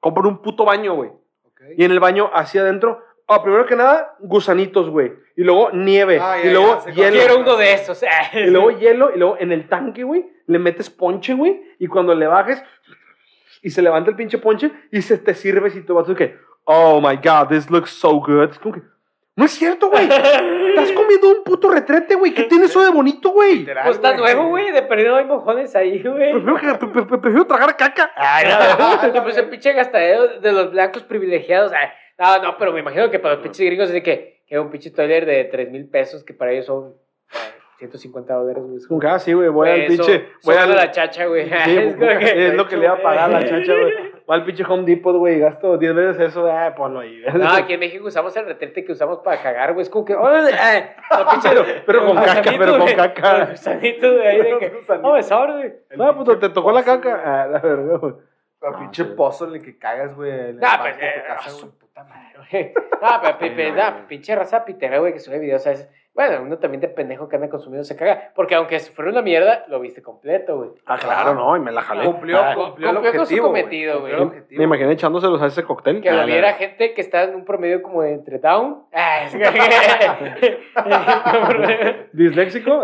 Compran un puto baño, güey. Ok. Y en el baño, hacia adentro, ah, primero que nada, gusanitos, güey. Y luego nieve. Ah, ya, y luego hielo. Quiero uno de esos. Y luego hielo, y luego en el tanque, güey, le metes ponche, güey, y cuando le bajes, y se levanta el pinche ponche, y se te sirve si tú vas que, oh my god, this looks so good. Es como que, no es cierto, güey. (laughs) Estás comiendo un puto retrete, güey. ¿Qué tiene eso de bonito, güey? Pues está nuevo, güey. De perdido hay mojones ahí, güey. Prefiero, que- pre- pre- pre- prefiero tragar caca. (laughs) No, pues el pinche gastadero de los blancos privilegiados. ay, No, no, pero me imagino que para los pinches gringos es de que, que un pinche toiler de 3 mil pesos, que para ellos son eh, 150 dólares, güey. Es Como que, ah, sí, güey, voy al pinche. Voy al, la chacha, güey. Sí, (laughs) es, como que- es lo que le iba a pagar a la chacha, güey. Voy al pinche Home Depot, güey, gasto 10 veces eso, ah, ponlo ahí. No, aquí en México usamos el retrete que usamos para cagar, güey. Es como que, órale, eh, la pinche, Pero- pero con caca, pero con caca. gusanito de ahí de que, no, me sobra, güey. No, puto, te tocó la caca. Ah, la verga, güey. El pinche pozo en el que cagas, güey. No, pues, ah, puta madre, güey. (laughs) No, pero (laughs) Pepe, pinche raza pitera, güey, que sube videos a veces. Bueno, uno también de pendejo que anda consumiendo se caga. Porque aunque fuera una mierda, lo viste completo, güey. Ah, claro, no, y me la jalé. Cumplió, Ah, cumplió el cumplió con su objetivo. cometido, güey. el. Me imaginé echándoselos a ese cóctel. Que Ah, lo la viera gente que está en un promedio como de entre down. (laughs) Ah, ¿Disléxico?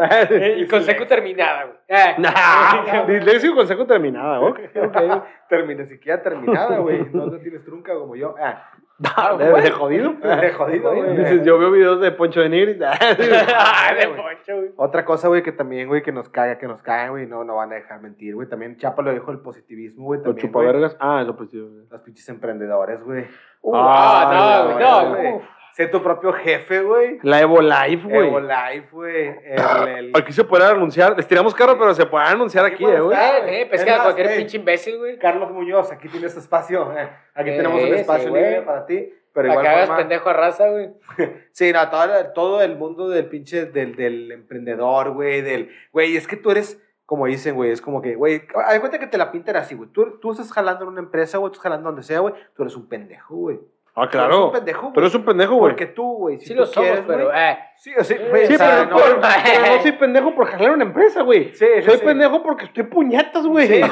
y con seco terminada, güey. Ah. Nah, (laughs) disléxico con seco terminada, ok. (laughs) ok. Termina, siquiera terminada, güey. No te tienes trunca como yo. Ah, Ah, ¿De, güey. de jodido? (laughs) de jodido, güey. Dices, yo veo videos de Poncho de Nigris. Ah, de poncho, güey. Otra cosa, güey, que también, güey, que nos caga, que nos caga, güey, no, no van a dejar mentir, güey. También Chapa lo dijo el positivismo, güey. Los güey. chupavergas. Ah, eso pues, tío. Los pinches emprendedores, güey. Uh, Ah, ah, no, güey, no, no, güey. uf. Sé tu propio jefe, güey. La Evo Life, güey. Evo Life, güey. El, el... Aquí se puede anunciar. Les tiramos carro, pero se puede anunciar aquí, eh, güey. Eh, Es que a cualquier eh, pinche imbécil, güey. Carlos Muñoz, aquí tienes espacio. eh. Aquí Eh, tenemos un espacio libre para ti. Pero Para igual que hagas forma- pendejo a raza, güey. (laughs) Sí, no, todo, todo el mundo del pinche, del, del emprendedor, güey, del, güey, es que tú eres, como dicen, güey, es como que, güey, hay cuenta que te la pintan así, güey, tú, tú estás jalando en una empresa, güey, tú estás jalando donde sea, güey, tú eres un pendejo, güey. Ah, claro. un pendejo, güey. Pero eres un pendejo, güey. Porque tú, güey, si Sí tú lo somos, quieres, pero, eh. Sí, sí, güey, Sí, o sea, pero, no, pero no soy pendejo por jalar una empresa, güey. Sí, sí, Soy sí. pendejo porque estoy puñetas, güey. Sí. (laughs)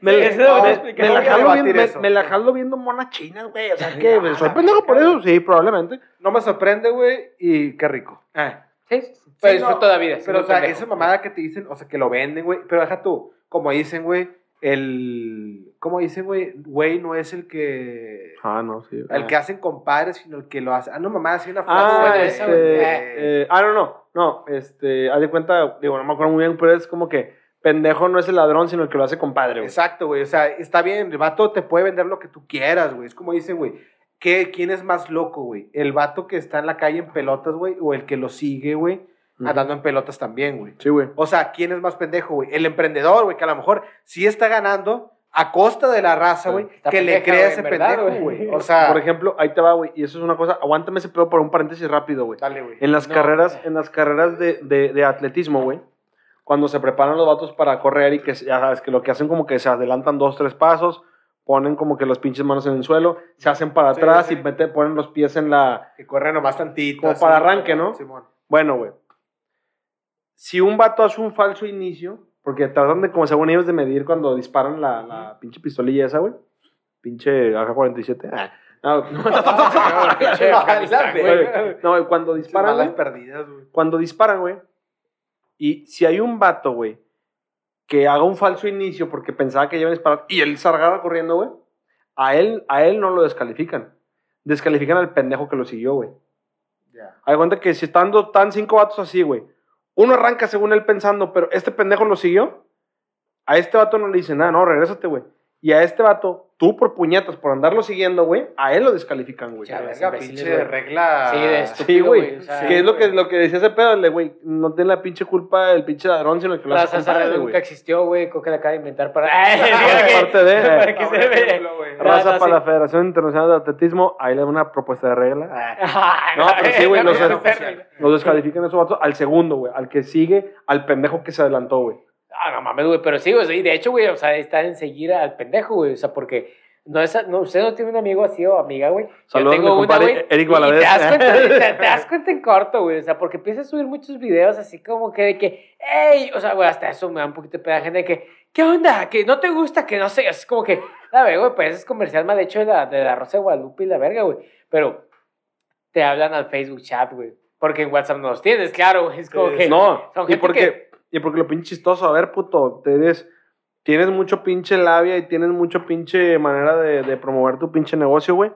Me, Sí, la- me- la jalo viendo, me, eso. me la jalo viendo monas chinas, güey. O sea, que soy pendejo por eso. Sí, probablemente. no me sorprende, güey, y qué rico. Ah. Sí, pero Sí, disfruto no, la vida. Pero, o sea, pendejo. esa mamada que te dicen, o sea, que lo venden, güey. Pero deja tú, como dicen, güey, el. ¿Cómo dicen, güey? Güey no es el que. Ah, no, sí. El que hacen compadres, sino el que lo hace. Ah, no, mamá, así una Ah, frase. esa, este, eh, ah, no, no, no, este, haz de cuenta, digo, no me acuerdo muy bien, pero es como que pendejo no es el ladrón, sino el que lo hace compadre, güey. Exacto, güey. O sea, está bien, el vato te puede vender lo que tú quieras, güey. Es como dicen, güey. ¿qué- ¿Quién es más loco, güey? ¿El vato que está en la calle en pelotas, güey? ¿O el que lo sigue, güey? Andando en pelotas también, güey. Sí, güey. O sea, ¿quién es más pendejo, güey? El emprendedor, güey, que a lo mejor sí está ganando a costa de la raza, güey, que le pendeja, crea güey, ese pendejo, güey. (laughs) O sea, Por ejemplo, ahí te va, güey, y eso es una cosa, aguántame ese pedo por un paréntesis rápido, güey. dale, güey. En las No. carreras, en las carreras de, de, de atletismo, güey, cuando se preparan los vatos para correr y que ya sabes que lo que hacen como que se adelantan dos, tres pasos, ponen como que los pinches manos en el suelo, se hacen para Sí, atrás sí. y meten, ponen los pies en la... Que corre nomás tantito. Como así, para arranque, ¿no? Simón. Bueno, güey. Si un vato hace un falso inicio, porque tratan de, como según ellos, de medir cuando disparan la, la pinche pistolilla esa, güey. Pinche AK-47. Ah, no, cuando disparan, perdidas, güey. cuando disparan, güey, y si hay un vato, güey, que haga un falso inicio porque pensaba que iban a disparar y él salgara corriendo, güey, a él, a él no lo descalifican. Descalifican al pendejo que lo siguió, güey. Ya. Hay cuenta que si están, están cinco vatos así, güey, uno arranca según él pensando, pero este pendejo lo siguió, a este vato no le dice nada, no, regrésate, güey. Y a este vato, tú por puñetas, por andarlo siguiendo, güey, a él lo descalifican, güey. Ya, imbéciles, pinche güey. regla. Sí, de Sí, estúpido, güey. güey, o sea, que es lo que, lo que decía ese pedo, de, güey, no tiene la pinche culpa el pinche ladrón, sino el que lo La hace compadre, nunca existió, güey. Creo que la acaba de inventar para. Aparte (laughs) (laughs) de- (laughs) Para que No, se. No, Raza no, para sí. la Federación Internacional de Atletismo, ahí le da una propuesta de regla. Ah, No, pero sí, güey, no, los, descalifican a esos vatos al segundo, güey, al que sigue, al pendejo que se adelantó, güey. Ah, no mames, güey, pero sí, güey, y de hecho, güey, o sea, está en seguir al pendejo, güey, o sea, porque no es, no, usted no tiene un amigo así o amiga, güey. Saludos tengo una, güey. Eric y- y Valadez. te das cuenta, te, te das (laughs) cuenta en corto, güey, o sea, porque empieza a subir muchos videos así como que de que, hey, o sea, güey, hasta eso me da un poquito de pena gente de que, ¿qué onda? Que no te gusta, que no sé, es como que, la verga, güey, pues es comercial mal hecho de la, de la Rosa de Guadalupe y la verga, güey, pero te hablan al Facebook chat, güey, porque en WhatsApp no los tienes, claro, güey, es como Sí, que... No, son y gente porque, que- y porque lo pinche chistoso, a ver, puto, tienes, tienes mucho pinche labia y tienes mucho pinche manera de, de promover tu pinche negocio, güey.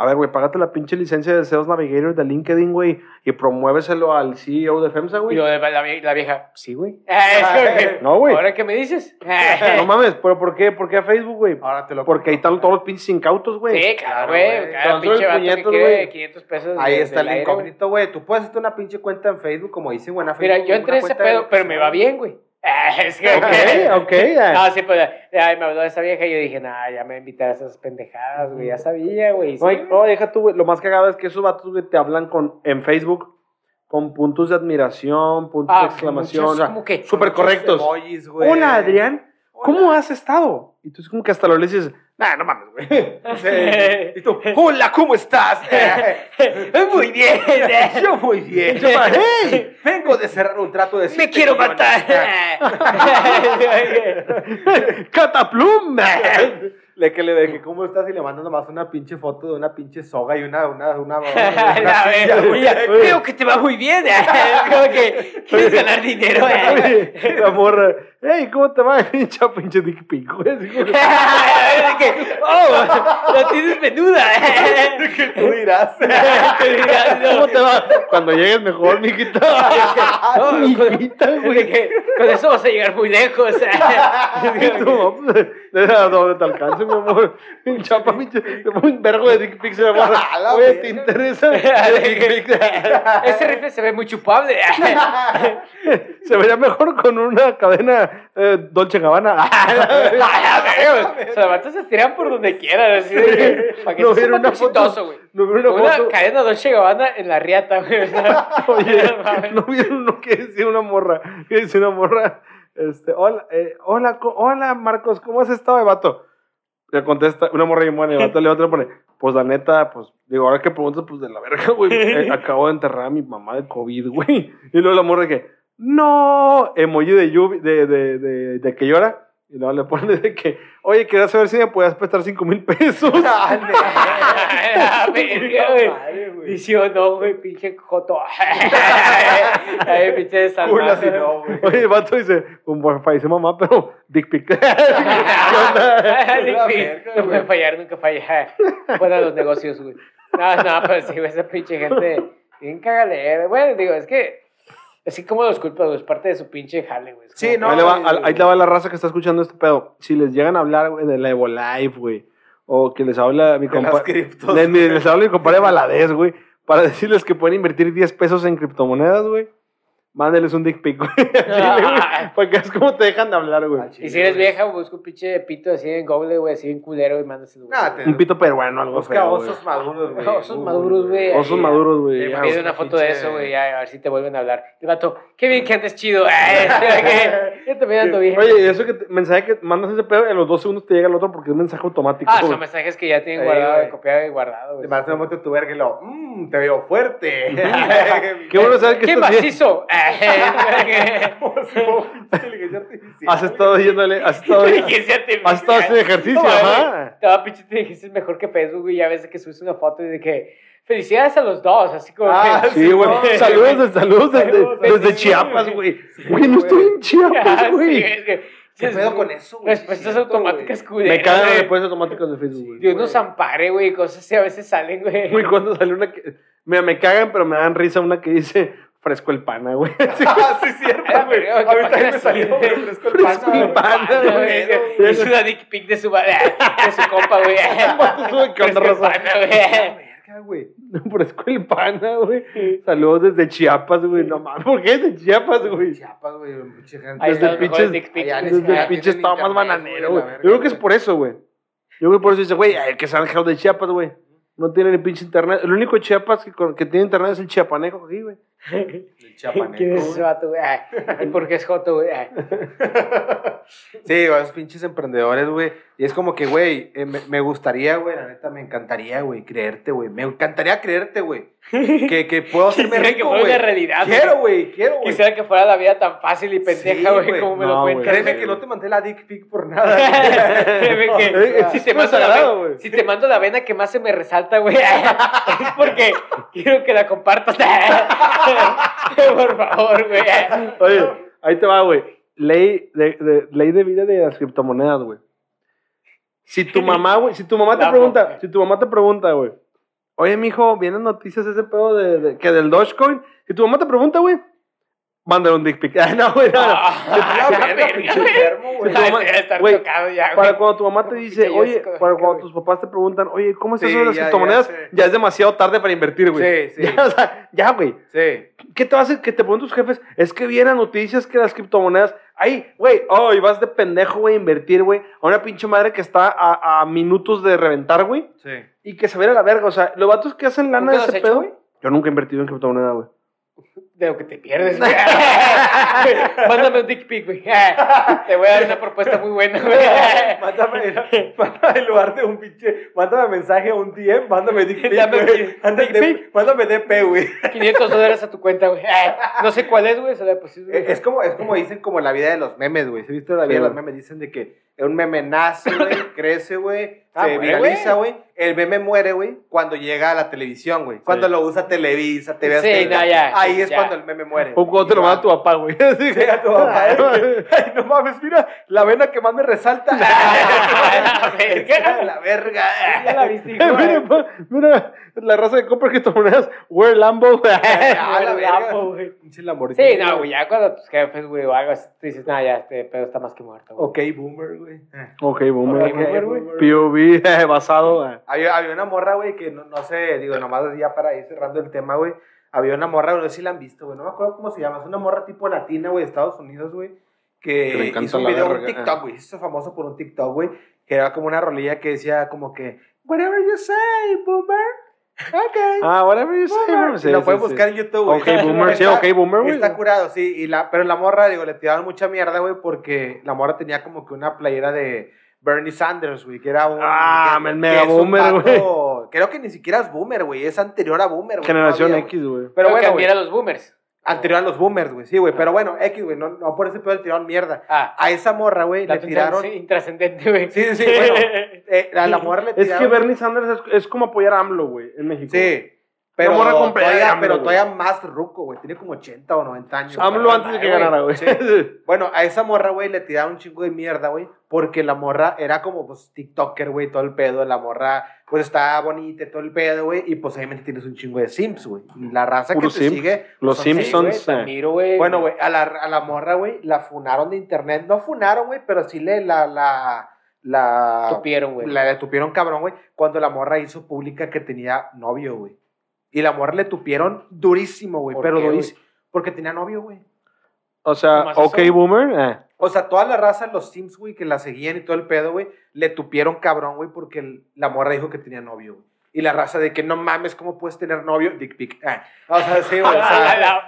A ver, güey, págate la pinche licencia de Sales Navigator de LinkedIn, güey, y promuéveselo al CEO de FEMSA, Y güey. yo, la, la vie- la vieja, sí, güey. Que, (laughs) (laughs) No, güey. ¿Ahora qué me dices? (laughs) No mames, pero ¿por qué? ¿Por qué a Facebook, güey? Ahora te lo Porque ahí están todos los pinches incautos, güey. Sí, claro, güey. Cada pinche vato que puñetos, quiere güey. 500 pesos. Ahí de- está el incógnito, güey. Tú puedes hacerte una pinche cuenta en Facebook, como dice buena Mira, Facebook. yo entré en ese pedo, pero me va bien, güey. Es que, Ok, ok. No, sí, pues, ya me habló de esa vieja y yo dije, nah, ya me va a esas pendejadas, güey. Ya sabía, güey. Sí, No, güey. no, deja tú, güey. Lo más cagado es que esos vatos, güey, te hablan con, en Facebook con puntos de admiración, puntos Ah, de exclamación. muchos o sea, como que- súper correctos. emojis, güey. Hola, Adrián. ¿Cómo has estado? Y tú es como que hasta lo le dices, nah, no mames, güey. Sí. Y tú, hola, ¿cómo estás? Muy bien. (laughs) Yo muy bien. Yo, hey, Vengo de cerrar un trato de Me quiero millones. matar. (laughs) Cataplum. Le que le dije, ¿cómo estás? Y le mandan nomás una pinche foto de una pinche soga y una, una, una, una, (laughs) La silla, Veo que te va muy bien. Como que quieres ganar dinero. La morra, hey, ¿cómo te va? (laughs) Pinche pinche dick pic, güey. (laughs) Oh, lo tienes menuda. (laughs) Tú dirás. ¿Cómo te va? Cuando llegues mejor, mijita. No, Mijita, güey. con eso vas a llegar muy lejos. No, pues, ¿A dónde te alcanza, mi amor? Chapa, pinche, un vergo de dick pics, mi amor. A Oye. ¿te interesa? Ese rifle se ve muy chupable. Se vería mejor con una cadena eh, Dolce Gabbana. (laughs) (laughs) O sea, se tiran por donde quieran. Así de que, para que No vieron una foto. güey. No vieron una foto. cadena Dolce Gabbana en la riata, güey. (laughs) Oye, no mames. ¿no vieron uno que decía una morra? Que decía una morra, este, hola, eh, hola, hola, Marcos, ¿cómo has estado, vato? Le contesta, una morra y y el vato le otra pone, pues la neta, pues, digo, ahora que preguntas, pues de la verga, güey, eh, acabo de enterrar a mi mamá de COVID, güey. Y luego la morra que, no, emoji de lluvia, de, de, de, de que llora. Y luego le pone de que, oye, quería saber si me podías prestar 5 mil pesos. Dice o no, güey, pinche joto. (laughs) Ay, pinche desalmado. Si no, güey. Oye, el vato dice, un wifi dice mamá, pero big pic. (laughs) ¿Qué onda? (laughs) Dick La pic. No puede fallar, nunca falla. Fuera los negocios, güey. No, no, pero sí, güey, esa pinche gente. Bien cagalera. Bueno, digo, es que. Así como los culpa, güey, es parte de su pinche jale, güey. Sí, no, ahí, le va, al- ahí le va la raza que está escuchando este pedo. Si les llegan a hablar, güey, de la Evo Live, güey, o que les habla mi De las compadre. criptos. Les habla mi compadre Valadez, güey, para (laughs) decirles que pueden invertir 10 pesos en criptomonedas, güey. Mándeles un dick pic, güey. (laughs) güey, Porque es como te dejan de hablar, güey. Chile, Y si eres vieja, busca un pinche pito así en Google, güey, así bien culero y mándaselo. güey. Nah, te- Un pito peruano, algo Busca feo, güey. osos maduros, güey. Osos maduros, güey. Osos ahí, maduros, güey. Eh, Pide una foto de eso, güey, ya, a ver si te vuelven a hablar. El vato, qué bien que andes chido. (laughs) (laughs) Ay, también ando bien. Oye, y eso que te- mensaje que mandas ese pedo, en los dos segundos te llega el otro porque es mensaje automático. Ah, güey. son mensajes que ya tienen guardado, güey. copiado y guardado, Te güey. mandas una moto tu verga y lo, mmm, te veo fuerte. (laughs) Qué bueno saber que ¿Qué estás bien. macizo? (laughs) Ay, Inteligencia artificial. Has estado yéndole, has estado, Inteligencia artificial. has estado haciendo ejercicio, ajá. pinche inteligencia es mejor que Facebook, güey. Ya ves que subes una foto y de que felicidades a los dos, así como Ah, que. Sí, güey. Sí, Saludos, de, saludos desde, Chiapas, güey. güey. No estoy en Ah, Chiapas, (laughs) sí, güey. es que- ¿Qué pedo con eso, güey? Respuestas Sí, cierto, automáticas güey. culeras. Me cagan las respuestas automáticas de Facebook, güey. Dios nos ampare, güey. Cosas así a veces salen, güey. Güey, cuando sale una que. Mira, me cagan, pero me dan risa una que dice Fresco el pana, güey. Ah, (laughs) sí, (laughs) cierto, Ah, güey. A ¿qué mí también me salió güey, fresco el Fresco pana, el pana, Qué güey. Es una dick pic de su, de su compa, güey. ¿Qué onda, güey. Verga, güey. (laughs) Fresco el pana, güey. Saludos desde Chiapas, güey. No mames, ¿por qué desde Chiapas, güey? Chiapas, güey, pinche gente. Ahí Desde el les- Desde el pinche estado más bananero, güey, Yo creo que es por eso, güey. Yo creo que por eso dice, güey, el que se han dejado de Chiapas, güey. No tiene ni pinche internet. El único Chiapas que, con- que tiene internet es el chiapaneco aquí, güey. (laughs) El ¿Quién es ese vato, güey? ¿Y por qué es Joto, güey? (laughs) Sí, güey, esos pinches emprendedores, güey. Y es como que, güey, eh, me, me gustaría, güey, la neta, me encantaría, güey, creerte, güey. Me encantaría creerte, güey. (laughs) Que, que puedo hacerme que fuera una realidad. Quiero, güey, quiero, güey. Quisiera que fuera la vida tan fácil y pendeja, Sí, güey, güey. como me lo cuentas. Créeme que no te mandé la dick pic por nada. (laughs) Créeme que Eh, si, te mando la sagrado, ve- güey. si te mando la vena que más se me resalta, güey, (laughs) es porque quiero que la compartas. Por favor, güey. Oye, ahí te va, güey. Ley de, de- ley de vida de las criptomonedas, güey. Si tu mamá, güey, si tu mamá te La pregunta, boca. si tu mamá te pregunta, güey, oye, mijo, vienen noticias ese pedo de, de- que del Dogecoin. Si tu mamá te pregunta, güey, mándale un dick pic. (laughs) Ah, no, güey, no, no. Ah, verga, güey. Para cuando tu mamá te dice, oye, para cuando tus papás te preguntan, oye, ¿cómo es eso de las criptomonedas? Ya, es demasiado tarde para invertir, güey. Sí, sí. Ya, (laughs) o sea, ya, güey. Sí. ¿Qué te a que te ponen tus jefes? Es que vieran noticias que las criptomonedas. Ay, güey, oh, y vas de pendejo, güey, a invertir, güey, a una pinche madre que está a, a minutos de reventar, güey, Sí. y que se viera la verga. O sea, los vatos que hacen lana ¿Nunca de ese pedo. güey? Yo nunca he invertido en criptomoneda, güey. De lo que te pierdes, (laughs) güey. (laughs) Mándame un dick pic, güey. (laughs) Te voy a dar una propuesta muy buena, güey. mándame, mándame en lugar de un pinche, mándame mensaje a un DM, mándame dick pic, Dame güey. dick Mándame, pic. mándame DP, güey. 500 dólares a tu cuenta, güey. No sé cuál es, güey. Se la deposito, güey. Eh, Es como, es como dicen como la vida de los memes, güey. ¿Se visto la vida Sí, de los memes? Dicen de que un meme nace, güey, crece, güey, Ah, se muere, viraliza, güey. El meme muere, güey, cuando llega a la televisión, güey. Cuando Sí. lo usa Televisa, TV Sí, no, ya, Ahí es ya. cuando el meme muere. O cuando te lo manda tu papá, güey. (laughs) Sí, a tu papá. Ay, no mames, mira, la vena que más me resalta. (laughs) (laughs) La verga. la verga. Ya la viste, hijo. mira, mira, la raza de compra criptomonedas, wear Lambo. Ah, la. Guapo, güey. Sí, no, güey. Ya cuando tus jefes, güey, o algo así, tú dices, no, ya este pedo está más que muerto. Ok, boomer, güey. ok, boomer. Ok, boomer, güey. POV eh, basado. eh. Había, había una morra, güey, que no, no sé, digo, nomás ya para ir cerrando el tema, güey. Había una morra, güey, no sé si la han visto, güey. No me acuerdo cómo se llama. Es una morra tipo latina, güey, de Estados Unidos, güey. Que hizo un video, un verga, TikTok, ah. güey. Se hizo famoso por un TikTok, güey. Que era como una rolilla que decía como que, whatever you say, boomer. Ok. (laughs) Ah, whatever you say, boomer. boomer. Sí, lo sí, pueden sí. buscar en YouTube, güey. Ok, boomer, sí, Está- ok, boomer, güey. Está curado, sí. Y la, pero la morra, digo, le tiraron mucha mierda, güey, porque la morra tenía como que una playera de Bernie Sanders, güey, que era un. Ah, que- el mega es un Creo que ni siquiera es boomer, güey. Es anterior a boomer, güey. Generación todavía, X, güey. Pero bueno, güey. mira los boomers. Anterior a los boomers, güey. Sí, güey. Pero bueno, X, güey. No, no por ese pedo le tiraron mierda. Ah, A esa morra, güey, le tiraron. intrascendente, intrascendente, güey. Sí, sí, sí, bueno. (laughs) Eh, a la morra le Es que tiraron. Bernie Sanders es, es como apoyar a AMLO, güey, en México. Sí. Pero, todavía, AMLO, pero güey. todavía más ruco, güey. Tiene como 80 o 90 años. AMLO antes de que güey. ganara, güey. Sí. Bueno, a esa morra, güey, le tiraron un chingo de mierda, güey. Porque la morra era como, pues, TikToker, güey, todo el pedo. La morra, pues, está bonita y todo el pedo, güey. Y, pues, obviamente tienes un chingo de Sims, güey. Y La raza Puro que te sigue. Los son Simpsons. Sims, güey. eh. Bueno, güey, a la, a la morra, güey, la funaron de internet. No funaron, güey, pero sí le, la, la, la... Tupieron, güey. La tupieron cabrón, güey, cuando la morra hizo pública que tenía novio, güey. Y la morra le tupieron durísimo, güey, ¿Por pero qué, durísimo. Porque tenía novio, güey. O sea, ¿Cómo es ok, eso? boomer. eh. O sea, toda la raza, los Sims, güey, que la seguían y todo el pedo, güey, le tupieron cabrón, güey, porque el- la morra dijo que tenía novio, güey. Y la raza de que no mames, ¿cómo puedes tener novio? Dick pic. Ah, O sea, sí, güey. o (laughs) sea,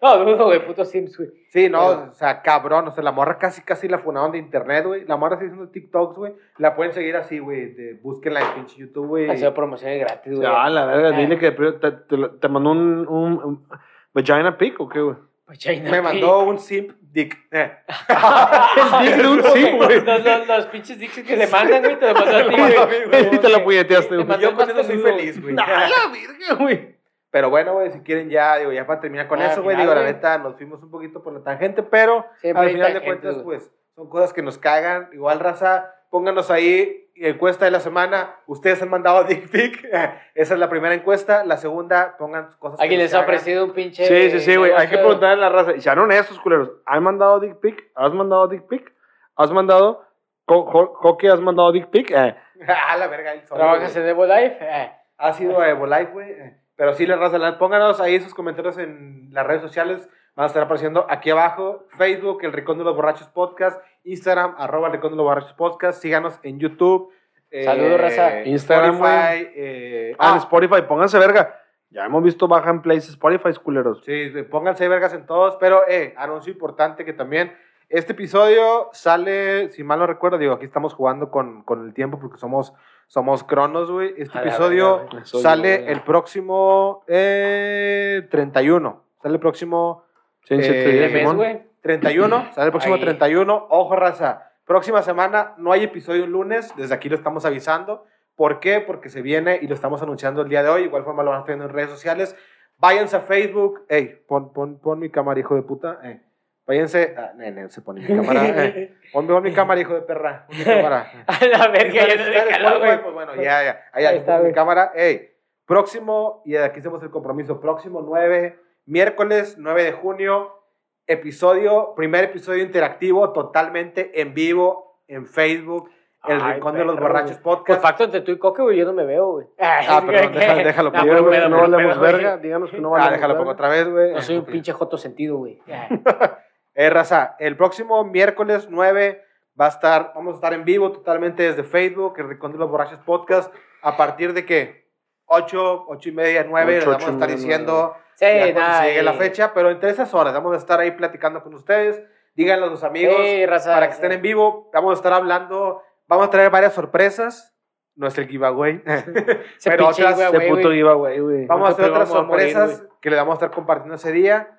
No, dudo, güey, puto Sims, güey. sí, no, Pero- o sea, cabrón. O sea, la morra casi, casi la funaron de internet, güey. La morra sigue haciendo TikToks, güey. La pueden seguir así, güey. de- Búsquenla en pinche YouTube, güey. Ha sido promociones gratis, güey. Ah, la verga, Eh. dile que te, te, te mandó un, un, un vagina pic o qué, güey. Vagina Me pic. mandó un simp dick. Eh. (laughs) El dick de un simp, güey. Los, los, los pinches dicks que le mandan, güey, te lo mandan a ti, güey. Y te la puñeteaste, Te güey. mandó Yo con eso soy feliz, güey. Nah, la (laughs) verga, güey. Pero bueno, güey, si quieren ya, digo, ya para terminar con Ah, eso, güey, digo, la neta, nos fuimos un poquito por la tangente, pero Siempre al final de cuentas, pues, son cosas que nos cagan. Igual, raza, pónganos ahí encuesta de la semana. Ustedes han mandado dick pic. (laughs) Esa es la primera encuesta. La segunda, pongan cosas. ¿Alguien les ha ofrecido un pinche. Sí, sí, sí, güey. Hay que negocio? preguntarle a la raza. Y sean honestos, culeros. ¿Han mandado dick pic? ¿Has mandado dick pic? ¿Has mandado? ¿Coque has mandado dick pic? Eh. (laughs) ah, la verga. el solo, ¿Trabajas güey. en Evo Life? Eh. Ha sido a Evolife, güey. eh. Pero sí, la raza, pónganos ahí sus comentarios en las redes sociales. Van a estar apareciendo aquí abajo. Facebook, El Rincón de los Borrachos Podcast. Instagram, arroba El Rincón de los Borrachos Podcast. Síganos en YouTube. eh, Saludos, raza. Instagram, Spotify. eh, Ah, en ah, Spotify, pónganse verga. Ya hemos visto baja en places Spotify, culeros. Sí, pónganse vergas en todos, pero eh, anuncio importante que también este episodio sale, si mal no recuerdo, digo, aquí estamos jugando con, con el tiempo porque somos, somos cronos, güey. Este episodio sale el próximo eh, 31. Sale el próximo Sí, Eh, días, ¿De mes, güey? 31. (clears throat) Sale el próximo Ahí. 31. Ojo, raza. Próxima semana no hay episodio un lunes. Desde aquí lo estamos avisando. ¿Por qué? Porque se viene y lo estamos anunciando el día de hoy. Igual forma lo van a viendo en redes sociales. Váyanse a Facebook. Ey, pon, pon, pon mi cámara, hijo de puta. Eh. Váyanse. Ah, se pone mi cámara. (laughs) Eh. Pon, pon mi cámara, hijo de perra. Pon mi cámara. (laughs) A la verga, ya güey. pues bueno, ya, ya. Ahí, Ahí está, mi cámara. Ey, próximo, y aquí hacemos el compromiso, próximo 9, miércoles 9 de junio, episodio, primer episodio interactivo, totalmente en vivo, en Facebook, El Ay, Rincón de los perro, Borrachos güey. Podcast. Pues pacto entre tú y Coque, güey, yo no me veo, güey. Ah, perdón, déjalo, déjalo, No, que pedo, no güey. verga. Díganos que no ah, valemos déjalo, pongo otra vez, güey. No soy un pinche joto sentido, güey. Ah. (laughs) Eh, raza, el próximo miércoles 9 va a estar, vamos a estar en vivo totalmente desde Facebook, el Rincón de los Borrachos Podcast, a partir de que 8, 8 y media, 9, les Ocho, vamos a estar diciendo Sí, ya cuando se llegue la fecha, pero entre esas horas vamos a estar ahí platicando con ustedes, díganle a sus amigos Sí, raza, para que sí. estén en vivo, vamos a estar hablando, vamos a traer varias sorpresas, no es el giveaway, (laughs) pero otras- giveaway, puto giveaway, güey. Vamos a hacer otras a morir, sorpresas que les vamos a estar compartiendo ese día.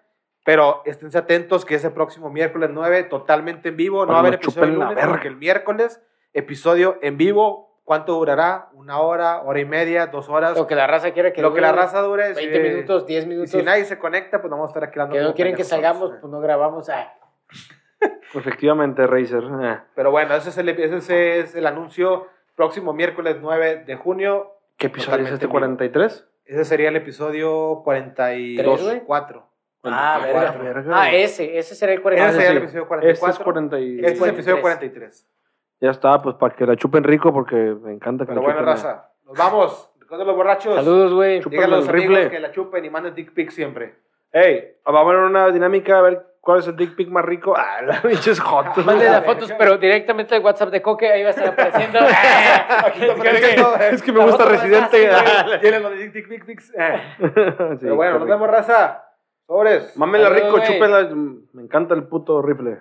Pero esténse atentos que ese próximo miércoles 9, totalmente en vivo. No va a haber episodio el lunes, verga. porque el miércoles, episodio en vivo. ¿Cuánto durará? ¿Una hora, hora y media, dos horas? Lo que la raza quiere que Lo que dure la raza dure. 20 si- minutos, 10 Y minutos. si nadie se conecta, pues vamos a estar aquí dando que no quieren que salgamos, pues no grabamos. Ah. Efectivamente, Razer. Eh. Pero bueno, ese es, el, ese es el anuncio. Próximo miércoles 9 de junio. ¿Qué episodio es este? en vivo. 43? Ese sería el episodio 42. güey? 4. Ah, verga. verga, Ah, ese, ese será el Ese 40. sería el episodio Este es 44. 40 y... Este es el episodio 43. 43. Ya está, pues para que la chupen rico porque me encanta que Pero la bueno, chupen. raza. Nos vamos. Recuerden los borrachos. Saludos, güey. Díganle a los amigos rifle. que la chupen y manden dick pics siempre. Ey, vamos a ver una dinámica a ver cuál es el dick pic más rico. Ah, la (laughs) pinches jotos. (laughs) Mande la las fotos, pero directamente al WhatsApp de Coque, ahí va a estar apareciendo. (laughs) Eh. Es que me La gusta Residente. Tienen los dick dick pics. Eh. Sí, Pero bueno, nos rico. vemos, raza. Sobres. Mámenla Saludos, rico, chúpenla. Me encanta el puto rifle.